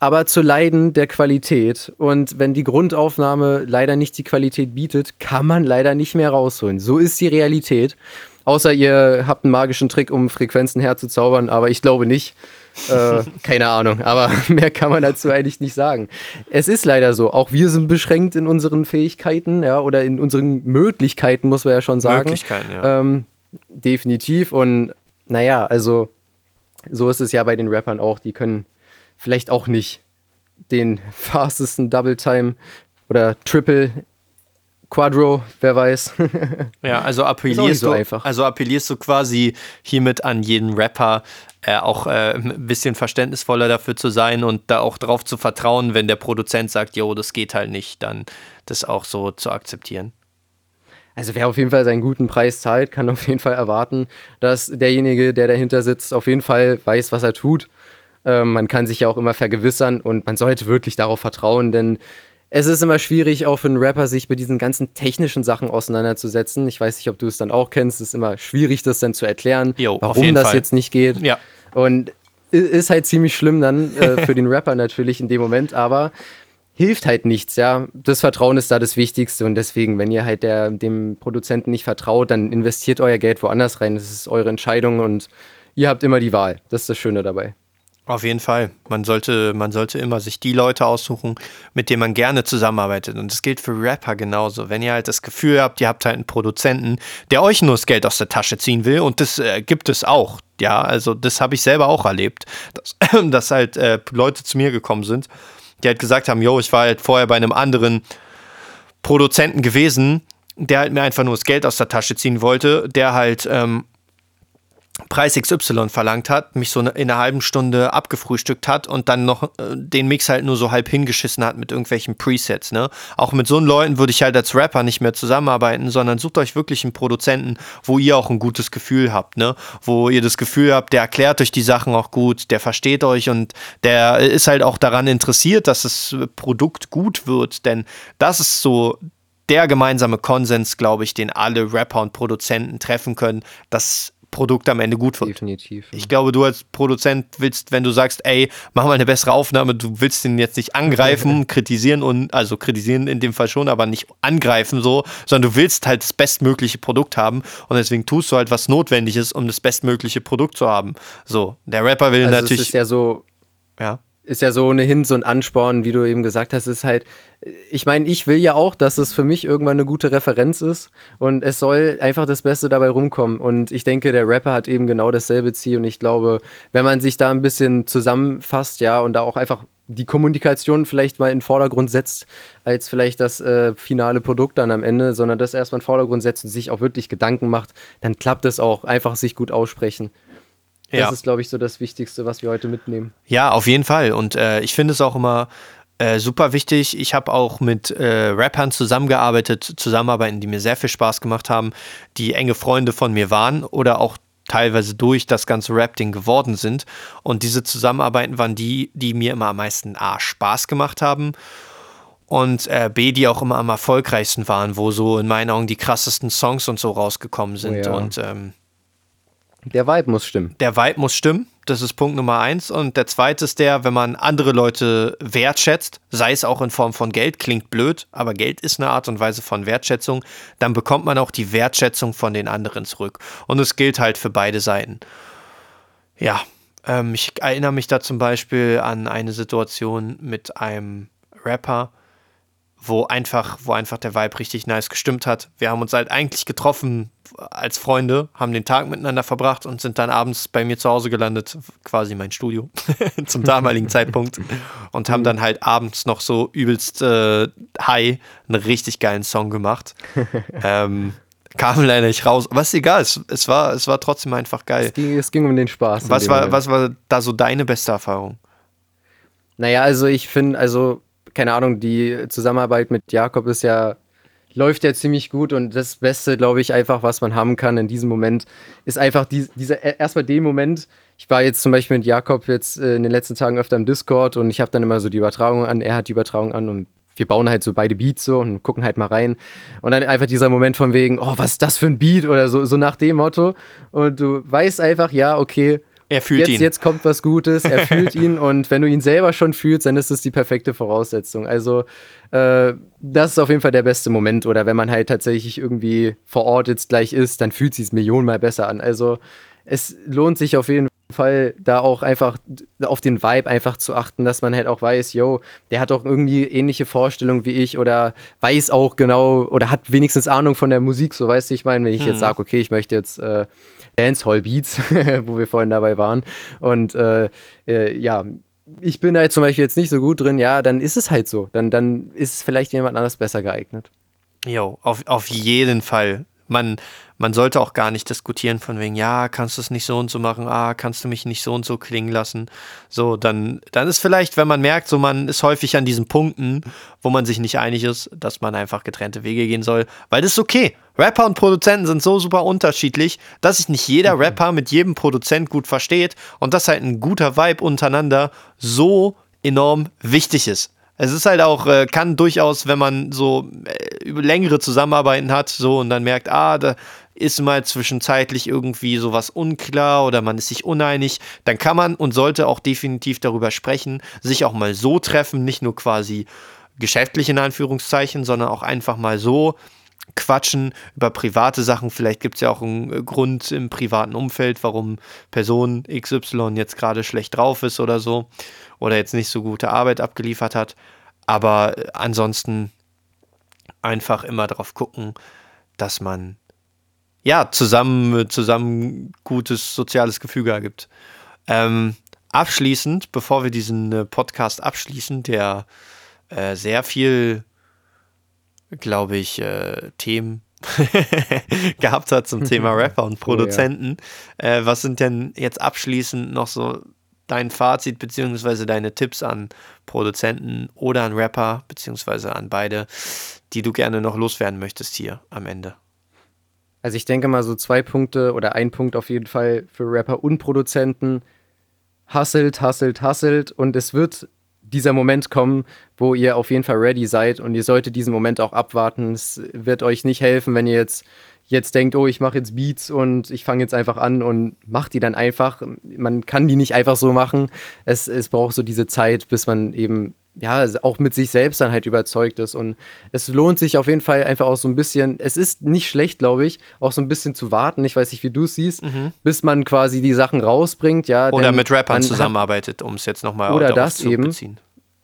aber zu leiden der Qualität. Und wenn die Grundaufnahme leider nicht die Qualität bietet, kann man leider nicht mehr rausholen. So ist die Realität. Außer ihr habt einen magischen Trick, um Frequenzen herzuzaubern, aber ich glaube nicht. Äh, keine Ahnung, aber mehr kann man dazu eigentlich nicht sagen. Es ist leider so, auch wir sind beschränkt in unseren Fähigkeiten, ja, oder in unseren Möglichkeiten, muss man ja schon sagen. Möglichkeiten, ja. Ähm, definitiv. Und naja, also so ist es ja bei den Rappern auch. Die können vielleicht auch nicht den fastesten Double Time oder Triple Quadro, wer weiß. ja, also appellierst, so du, also appellierst du quasi hiermit an jeden Rapper, äh, auch äh, ein bisschen verständnisvoller dafür zu sein und da auch drauf zu vertrauen, wenn der Produzent sagt, jo, das geht halt nicht, dann das auch so zu akzeptieren. Also wer auf jeden Fall seinen guten Preis zahlt, kann auf jeden Fall erwarten, dass derjenige, der dahinter sitzt, auf jeden Fall weiß, was er tut. Ähm, man kann sich ja auch immer vergewissern und man sollte wirklich darauf vertrauen, denn es ist immer schwierig, auch für einen Rapper, sich mit diesen ganzen technischen Sachen auseinanderzusetzen. Ich weiß nicht, ob du es dann auch kennst. Es ist immer schwierig, das dann zu erklären, jo, warum das Fall. jetzt nicht geht. Ja. Und ist halt ziemlich schlimm dann äh, für den Rapper natürlich in dem Moment, aber hilft halt nichts, ja. Das Vertrauen ist da das Wichtigste und deswegen, wenn ihr halt der, dem Produzenten nicht vertraut, dann investiert euer Geld woanders rein. Das ist eure Entscheidung und ihr habt immer die Wahl. Das ist das Schöne dabei. Auf jeden Fall. Man sollte, man sollte immer sich die Leute aussuchen, mit denen man gerne zusammenarbeitet. Und das gilt für Rapper genauso. Wenn ihr halt das Gefühl habt, ihr habt halt einen Produzenten, der euch nur das Geld aus der Tasche ziehen will, und das äh, gibt es auch. Ja, also das habe ich selber auch erlebt, dass, dass halt äh, Leute zu mir gekommen sind, die halt gesagt haben, yo, ich war halt vorher bei einem anderen Produzenten gewesen, der halt mir einfach nur das Geld aus der Tasche ziehen wollte, der halt ähm, Preis XY verlangt hat, mich so in einer halben Stunde abgefrühstückt hat und dann noch äh, den Mix halt nur so halb hingeschissen hat mit irgendwelchen Presets. Ne? Auch mit so Leuten würde ich halt als Rapper nicht mehr zusammenarbeiten, sondern sucht euch wirklich einen Produzenten, wo ihr auch ein gutes Gefühl habt, ne? wo ihr das Gefühl habt, der erklärt euch die Sachen auch gut, der versteht euch und der ist halt auch daran interessiert, dass das Produkt gut wird, denn das ist so der gemeinsame Konsens, glaube ich, den alle Rapper und Produzenten treffen können, dass Produkt am Ende gut wird. Definitiv. Ich glaube, du als Produzent willst, wenn du sagst, ey, mach mal eine bessere Aufnahme, du willst den jetzt nicht angreifen, kritisieren und, also kritisieren in dem Fall schon, aber nicht angreifen so, sondern du willst halt das bestmögliche Produkt haben und deswegen tust du halt was Notwendiges, um das bestmögliche Produkt zu haben. So, der Rapper will also natürlich. Es ist ja so, ja ist ja so ohnehin so ein Ansporn, wie du eben gesagt hast, ist halt, ich meine, ich will ja auch, dass es für mich irgendwann eine gute Referenz ist und es soll einfach das Beste dabei rumkommen. Und ich denke, der Rapper hat eben genau dasselbe Ziel und ich glaube, wenn man sich da ein bisschen zusammenfasst, ja, und da auch einfach die Kommunikation vielleicht mal in den Vordergrund setzt, als vielleicht das äh, finale Produkt dann am Ende, sondern das erstmal in den Vordergrund setzt und sich auch wirklich Gedanken macht, dann klappt es auch, einfach sich gut aussprechen. Das ja. ist, glaube ich, so das Wichtigste, was wir heute mitnehmen. Ja, auf jeden Fall. Und äh, ich finde es auch immer äh, super wichtig. Ich habe auch mit äh, Rappern zusammengearbeitet, Zusammenarbeiten, die mir sehr viel Spaß gemacht haben, die enge Freunde von mir waren oder auch teilweise durch das ganze Rap-Ding geworden sind. Und diese Zusammenarbeiten waren die, die mir immer am meisten A, Spaß gemacht haben und äh, B, die auch immer am erfolgreichsten waren, wo so in meinen Augen die krassesten Songs und so rausgekommen sind. Oh ja. Und ähm, der Vibe muss stimmen. Der Vibe muss stimmen. Das ist Punkt Nummer eins. Und der zweite ist der, wenn man andere Leute wertschätzt, sei es auch in Form von Geld, klingt blöd, aber Geld ist eine Art und Weise von Wertschätzung, dann bekommt man auch die Wertschätzung von den anderen zurück. Und es gilt halt für beide Seiten. Ja, ähm, ich erinnere mich da zum Beispiel an eine Situation mit einem Rapper, wo einfach, wo einfach der Vibe richtig nice gestimmt hat. Wir haben uns halt eigentlich getroffen als Freunde, haben den Tag miteinander verbracht und sind dann abends bei mir zu Hause gelandet, quasi mein Studio zum damaligen Zeitpunkt und haben dann halt abends noch so übelst äh, high einen richtig geilen Song gemacht. ähm, kam leider nicht raus, aber ist egal, es, es, war, es war trotzdem einfach geil. Es ging, es ging um den Spaß. Was war, was war da so deine beste Erfahrung? Naja, also ich finde, also keine Ahnung, die Zusammenarbeit mit Jakob ist ja, läuft ja ziemlich gut und das Beste, glaube ich, einfach, was man haben kann in diesem Moment, ist einfach die, dieser, e, erstmal den Moment, ich war jetzt zum Beispiel mit Jakob jetzt äh, in den letzten Tagen öfter im Discord und ich habe dann immer so die Übertragung an, er hat die Übertragung an und wir bauen halt so beide Beats so und gucken halt mal rein. Und dann einfach dieser Moment von wegen, oh, was ist das für ein Beat oder so, so nach dem Motto. Und du weißt einfach, ja, okay, er fühlt jetzt, ihn. Jetzt kommt was Gutes, er fühlt ihn und wenn du ihn selber schon fühlst, dann ist es die perfekte Voraussetzung. Also äh, das ist auf jeden Fall der beste Moment oder wenn man halt tatsächlich irgendwie vor Ort jetzt gleich ist, dann fühlt es sich millionenmal besser an. Also es lohnt sich auf jeden Fall da auch einfach auf den Vibe einfach zu achten, dass man halt auch weiß, yo, der hat auch irgendwie ähnliche Vorstellungen wie ich oder weiß auch genau oder hat wenigstens Ahnung von der Musik, so weißt du, ich meine, wenn ich hm. jetzt sage, okay, ich möchte jetzt äh, Dancehall-Beats, wo wir vorhin dabei waren. Und äh, äh, ja, ich bin da jetzt zum Beispiel jetzt nicht so gut drin, ja, dann ist es halt so. Dann, dann ist vielleicht jemand anders besser geeignet. Jo, auf, auf jeden Fall. Man, man sollte auch gar nicht diskutieren von wegen, ja, kannst du es nicht so und so machen, ah, kannst du mich nicht so und so klingen lassen. So, dann, dann ist vielleicht, wenn man merkt, so man ist häufig an diesen Punkten, wo man sich nicht einig ist, dass man einfach getrennte Wege gehen soll, weil das ist okay. Rapper und Produzenten sind so super unterschiedlich, dass sich nicht jeder mhm. Rapper mit jedem Produzent gut versteht und dass halt ein guter Vibe untereinander so enorm wichtig ist. Es ist halt auch, äh, kann durchaus, wenn man so äh, längere Zusammenarbeiten hat, so und dann merkt, ah, da ist mal zwischenzeitlich irgendwie sowas unklar oder man ist sich uneinig, dann kann man und sollte auch definitiv darüber sprechen, sich auch mal so treffen, nicht nur quasi geschäftlich in Anführungszeichen, sondern auch einfach mal so quatschen über private Sachen. Vielleicht gibt es ja auch einen Grund im privaten Umfeld, warum Person XY jetzt gerade schlecht drauf ist oder so oder jetzt nicht so gute Arbeit abgeliefert hat. Aber ansonsten einfach immer darauf gucken, dass man ja, zusammen, zusammen gutes soziales Gefüge ergibt. Ähm, abschließend, bevor wir diesen äh, Podcast abschließen, der äh, sehr viel, glaube ich, äh, Themen gehabt hat zum Thema Rapper und Produzenten. Oh, ja. äh, was sind denn jetzt abschließend noch so dein Fazit beziehungsweise deine Tipps an Produzenten oder an Rapper beziehungsweise an beide, die du gerne noch loswerden möchtest hier am Ende? Also ich denke mal so zwei Punkte oder ein Punkt auf jeden Fall für Rapper und Produzenten. Hustelt, hustelt, hustelt und es wird dieser Moment kommen, wo ihr auf jeden Fall ready seid und ihr solltet diesen Moment auch abwarten. Es wird euch nicht helfen, wenn ihr jetzt jetzt denkt, oh, ich mache jetzt Beats und ich fange jetzt einfach an und mache die dann einfach. Man kann die nicht einfach so machen. Es, es braucht so diese Zeit, bis man eben ja, auch mit sich selbst dann halt überzeugt ist. Und es lohnt sich auf jeden Fall einfach auch so ein bisschen, es ist nicht schlecht, glaube ich, auch so ein bisschen zu warten. Ich weiß nicht, wie du es siehst, mhm. bis man quasi die Sachen rausbringt, ja. Oder mit Rappern zusammenarbeitet, um es jetzt nochmal Oder das zu eben. Beziehen.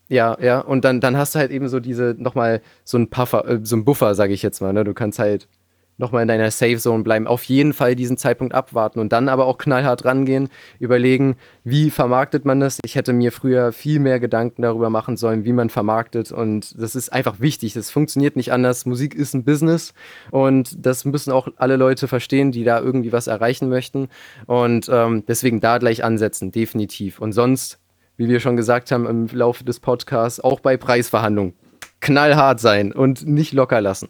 Ja, ja, und dann, dann hast du halt eben so diese, nochmal so ein Puffer, äh, so ein Buffer, sage ich jetzt mal, ne? Du kannst halt nochmal in deiner Safe Zone bleiben. Auf jeden Fall diesen Zeitpunkt abwarten und dann aber auch knallhart rangehen, überlegen, wie vermarktet man das. Ich hätte mir früher viel mehr Gedanken darüber machen sollen, wie man vermarktet und das ist einfach wichtig. Das funktioniert nicht anders. Musik ist ein Business und das müssen auch alle Leute verstehen, die da irgendwie was erreichen möchten und ähm, deswegen da gleich ansetzen, definitiv. Und sonst, wie wir schon gesagt haben im Laufe des Podcasts, auch bei Preisverhandlungen knallhart sein und nicht locker lassen.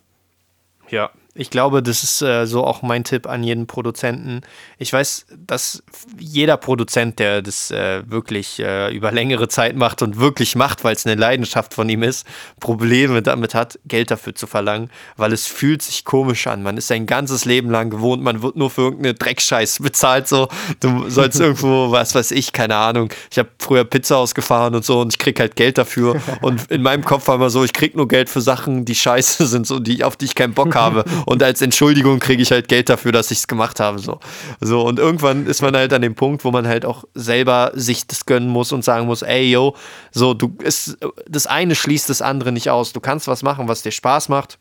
Ja, ich glaube, das ist äh, so auch mein Tipp an jeden Produzenten. Ich weiß, dass jeder Produzent, der das äh, wirklich äh, über längere Zeit macht und wirklich macht, weil es eine Leidenschaft von ihm ist, Probleme damit hat, Geld dafür zu verlangen, weil es fühlt sich komisch an. Man ist sein ganzes Leben lang gewohnt, man wird nur für irgendeine Dreckscheiß bezahlt. So, du sollst irgendwo, was weiß ich, keine Ahnung. Ich habe früher Pizza ausgefahren und so und ich krieg halt Geld dafür. Und in meinem Kopf war immer so, ich krieg nur Geld für Sachen, die scheiße sind, so die, auf die ich keinen Bock habe und als Entschuldigung kriege ich halt Geld dafür, dass ich es gemacht habe. So. so, und irgendwann ist man halt an dem Punkt, wo man halt auch selber sich das gönnen muss und sagen muss, ey, yo, so, du, ist, das eine schließt das andere nicht aus. Du kannst was machen, was dir Spaß macht.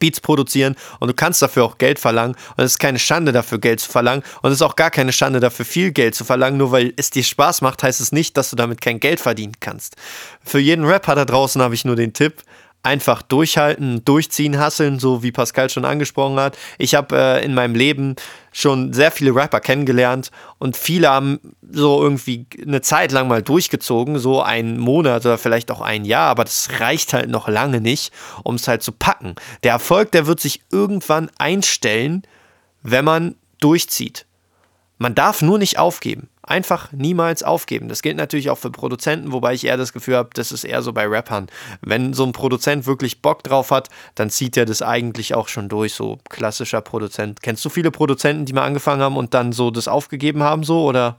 Beats produzieren und du kannst dafür auch Geld verlangen und es ist keine Schande dafür Geld zu verlangen und es ist auch gar keine Schande dafür viel Geld zu verlangen, nur weil es dir Spaß macht, heißt es nicht, dass du damit kein Geld verdienen kannst. Für jeden Rapper da draußen habe ich nur den Tipp, einfach durchhalten, durchziehen, hasseln, so wie Pascal schon angesprochen hat. Ich habe äh, in meinem Leben schon sehr viele Rapper kennengelernt und viele haben so irgendwie eine Zeit lang mal durchgezogen, so einen Monat oder vielleicht auch ein Jahr, aber das reicht halt noch lange nicht, um es halt zu packen. Der Erfolg, der wird sich irgendwann einstellen, wenn man durchzieht. Man darf nur nicht aufgeben einfach niemals aufgeben. Das gilt natürlich auch für Produzenten, wobei ich eher das Gefühl habe, das ist eher so bei Rappern. Wenn so ein Produzent wirklich Bock drauf hat, dann zieht er das eigentlich auch schon durch, so klassischer Produzent. Kennst du viele Produzenten, die mal angefangen haben und dann so das aufgegeben haben, so oder?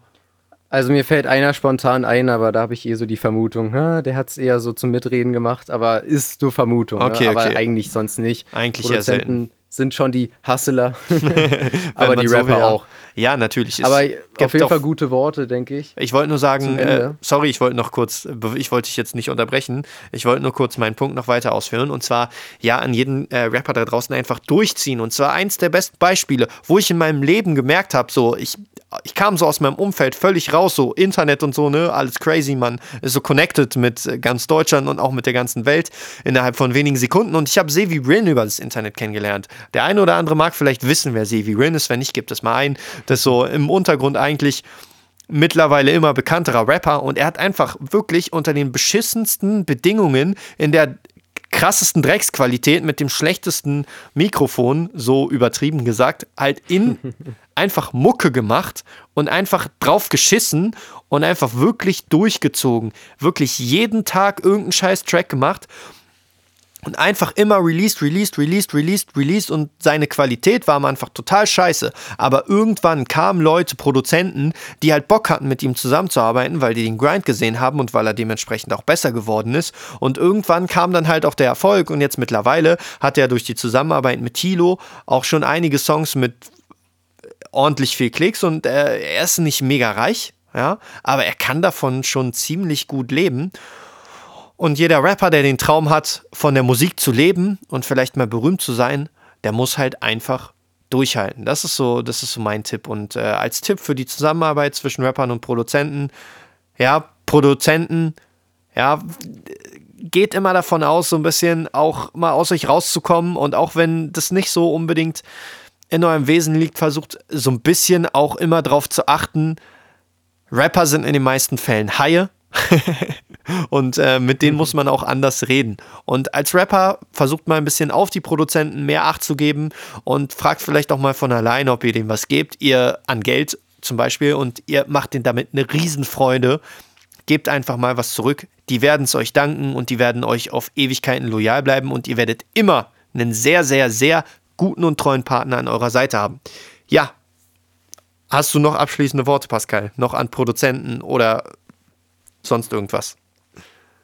Also mir fällt einer spontan ein, aber da habe ich eh so die Vermutung, ha, der hat es eher so zum Mitreden gemacht, aber ist nur Vermutung, ne? okay, ne? aber okay. eigentlich sonst nicht. Eigentlich eher selten sind schon die Hustler, aber die Rapper so auch. Ja, natürlich. aber auf jeden Fall gute Worte, denke ich. Ich wollte nur sagen, äh, sorry, ich wollte noch kurz, ich wollte dich jetzt nicht unterbrechen, ich wollte nur kurz meinen Punkt noch weiter ausführen und zwar, ja, an jeden äh, Rapper da draußen einfach durchziehen und zwar eins der besten Beispiele, wo ich in meinem Leben gemerkt habe, so, ich, ich kam so aus meinem Umfeld völlig raus, so Internet und so, ne, alles crazy, man ist so connected mit ganz Deutschland und auch mit der ganzen Welt innerhalb von wenigen Sekunden und ich habe Sevi Rin über das Internet kennengelernt. Der eine oder andere mag vielleicht wissen, wer Sevi Rin ist. Wenn nicht, gibt es mal ein. Das ist so im Untergrund eigentlich mittlerweile immer bekannterer Rapper und er hat einfach wirklich unter den beschissensten Bedingungen in der krassesten Drecksqualität mit dem schlechtesten Mikrofon, so übertrieben gesagt, halt in einfach Mucke gemacht und einfach drauf geschissen und einfach wirklich durchgezogen. Wirklich jeden Tag irgendeinen scheiß Track gemacht und einfach immer released, released, released, released, released und seine Qualität war Anfang total scheiße. Aber irgendwann kamen Leute, Produzenten, die halt Bock hatten, mit ihm zusammenzuarbeiten, weil die den Grind gesehen haben und weil er dementsprechend auch besser geworden ist. Und irgendwann kam dann halt auch der Erfolg und jetzt mittlerweile hat er durch die Zusammenarbeit mit Tilo auch schon einige Songs mit ordentlich viel Klicks und äh, er ist nicht mega reich, ja, aber er kann davon schon ziemlich gut leben. Und jeder Rapper, der den Traum hat, von der Musik zu leben und vielleicht mal berühmt zu sein, der muss halt einfach durchhalten. Das ist so, das ist so mein Tipp. Und äh, als Tipp für die Zusammenarbeit zwischen Rappern und Produzenten, ja, Produzenten, ja, geht immer davon aus, so ein bisschen auch mal aus euch rauszukommen und auch wenn das nicht so unbedingt in eurem Wesen liegt, versucht so ein bisschen auch immer darauf zu achten. Rapper sind in den meisten Fällen Haie. und äh, mit denen muss man auch anders reden. Und als Rapper versucht mal ein bisschen auf die Produzenten mehr Acht zu geben und fragt vielleicht auch mal von alleine, ob ihr dem was gebt. Ihr an Geld zum Beispiel und ihr macht denen damit eine Riesenfreude. Gebt einfach mal was zurück. Die werden es euch danken und die werden euch auf Ewigkeiten loyal bleiben und ihr werdet immer einen sehr, sehr, sehr guten und treuen Partner an eurer Seite haben. Ja, hast du noch abschließende Worte, Pascal? Noch an Produzenten oder sonst irgendwas?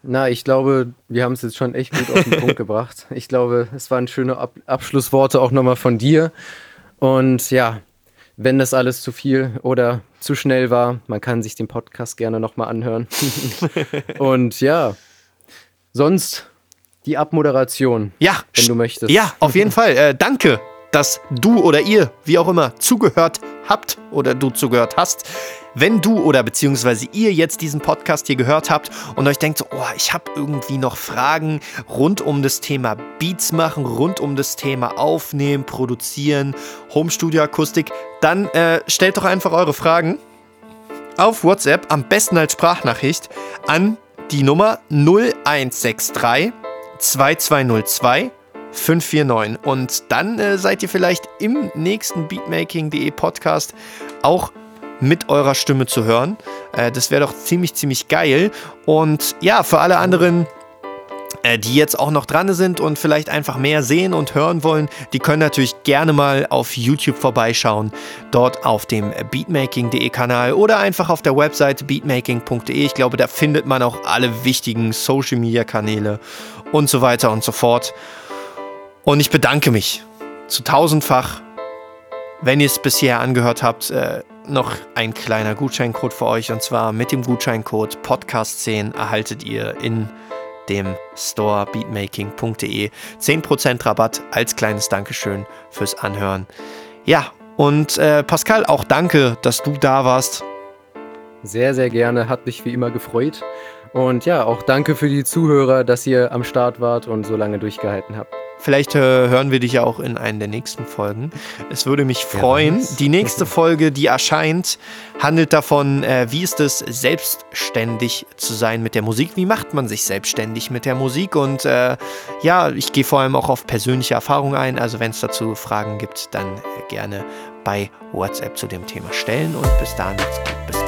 Na, ich glaube, wir haben es jetzt schon echt gut auf den Punkt gebracht. Ich glaube, es waren schöne Ab Abschlussworte auch nochmal von dir. Und ja, wenn das alles zu viel oder zu schnell war, man kann sich den Podcast gerne nochmal anhören. Und ja, sonst die Abmoderation. Ja, wenn du möchtest. Ja, auf jeden Fall. Äh, danke, dass du oder ihr, wie auch immer, zugehört habt oder du zugehört hast. Wenn du oder beziehungsweise ihr jetzt diesen Podcast hier gehört habt und euch denkt, so, oh, ich habe irgendwie noch Fragen rund um das Thema Beats machen, rund um das Thema Aufnehmen, Produzieren, Home Studio Akustik, dann äh, stellt doch einfach eure Fragen auf WhatsApp, am besten als Sprachnachricht, an die Nummer 0163 2202 549. Und dann äh, seid ihr vielleicht im nächsten Beatmaking.de Podcast auch mit eurer Stimme zu hören. Äh, das wäre doch ziemlich, ziemlich geil. Und ja, für alle anderen, äh, die jetzt auch noch dran sind und vielleicht einfach mehr sehen und hören wollen, die können natürlich gerne mal auf YouTube vorbeischauen. Dort auf dem beatmaking.de Kanal oder einfach auf der Webseite beatmaking.de. Ich glaube, da findet man auch alle wichtigen Social Media Kanäle und so weiter und so fort. Und ich bedanke mich zu tausendfach, wenn ihr es bisher angehört habt. Äh, noch ein kleiner Gutscheincode für euch und zwar mit dem Gutscheincode Podcast10 erhaltet ihr in dem Store beatmaking.de 10% Rabatt als kleines Dankeschön fürs Anhören. Ja, und äh, Pascal, auch danke, dass du da warst. Sehr, sehr gerne, hat mich wie immer gefreut. Und ja, auch danke für die Zuhörer, dass ihr am Start wart und so lange durchgehalten habt. Vielleicht äh, hören wir dich ja auch in einer der nächsten Folgen. Es würde mich freuen. Ja, die nächste Folge, die erscheint, handelt davon, äh, wie ist es, selbstständig zu sein mit der Musik? Wie macht man sich selbstständig mit der Musik? Und äh, ja, ich gehe vor allem auch auf persönliche Erfahrungen ein. Also wenn es dazu Fragen gibt, dann äh, gerne bei WhatsApp zu dem Thema stellen. Und bis dahin, bis ciao!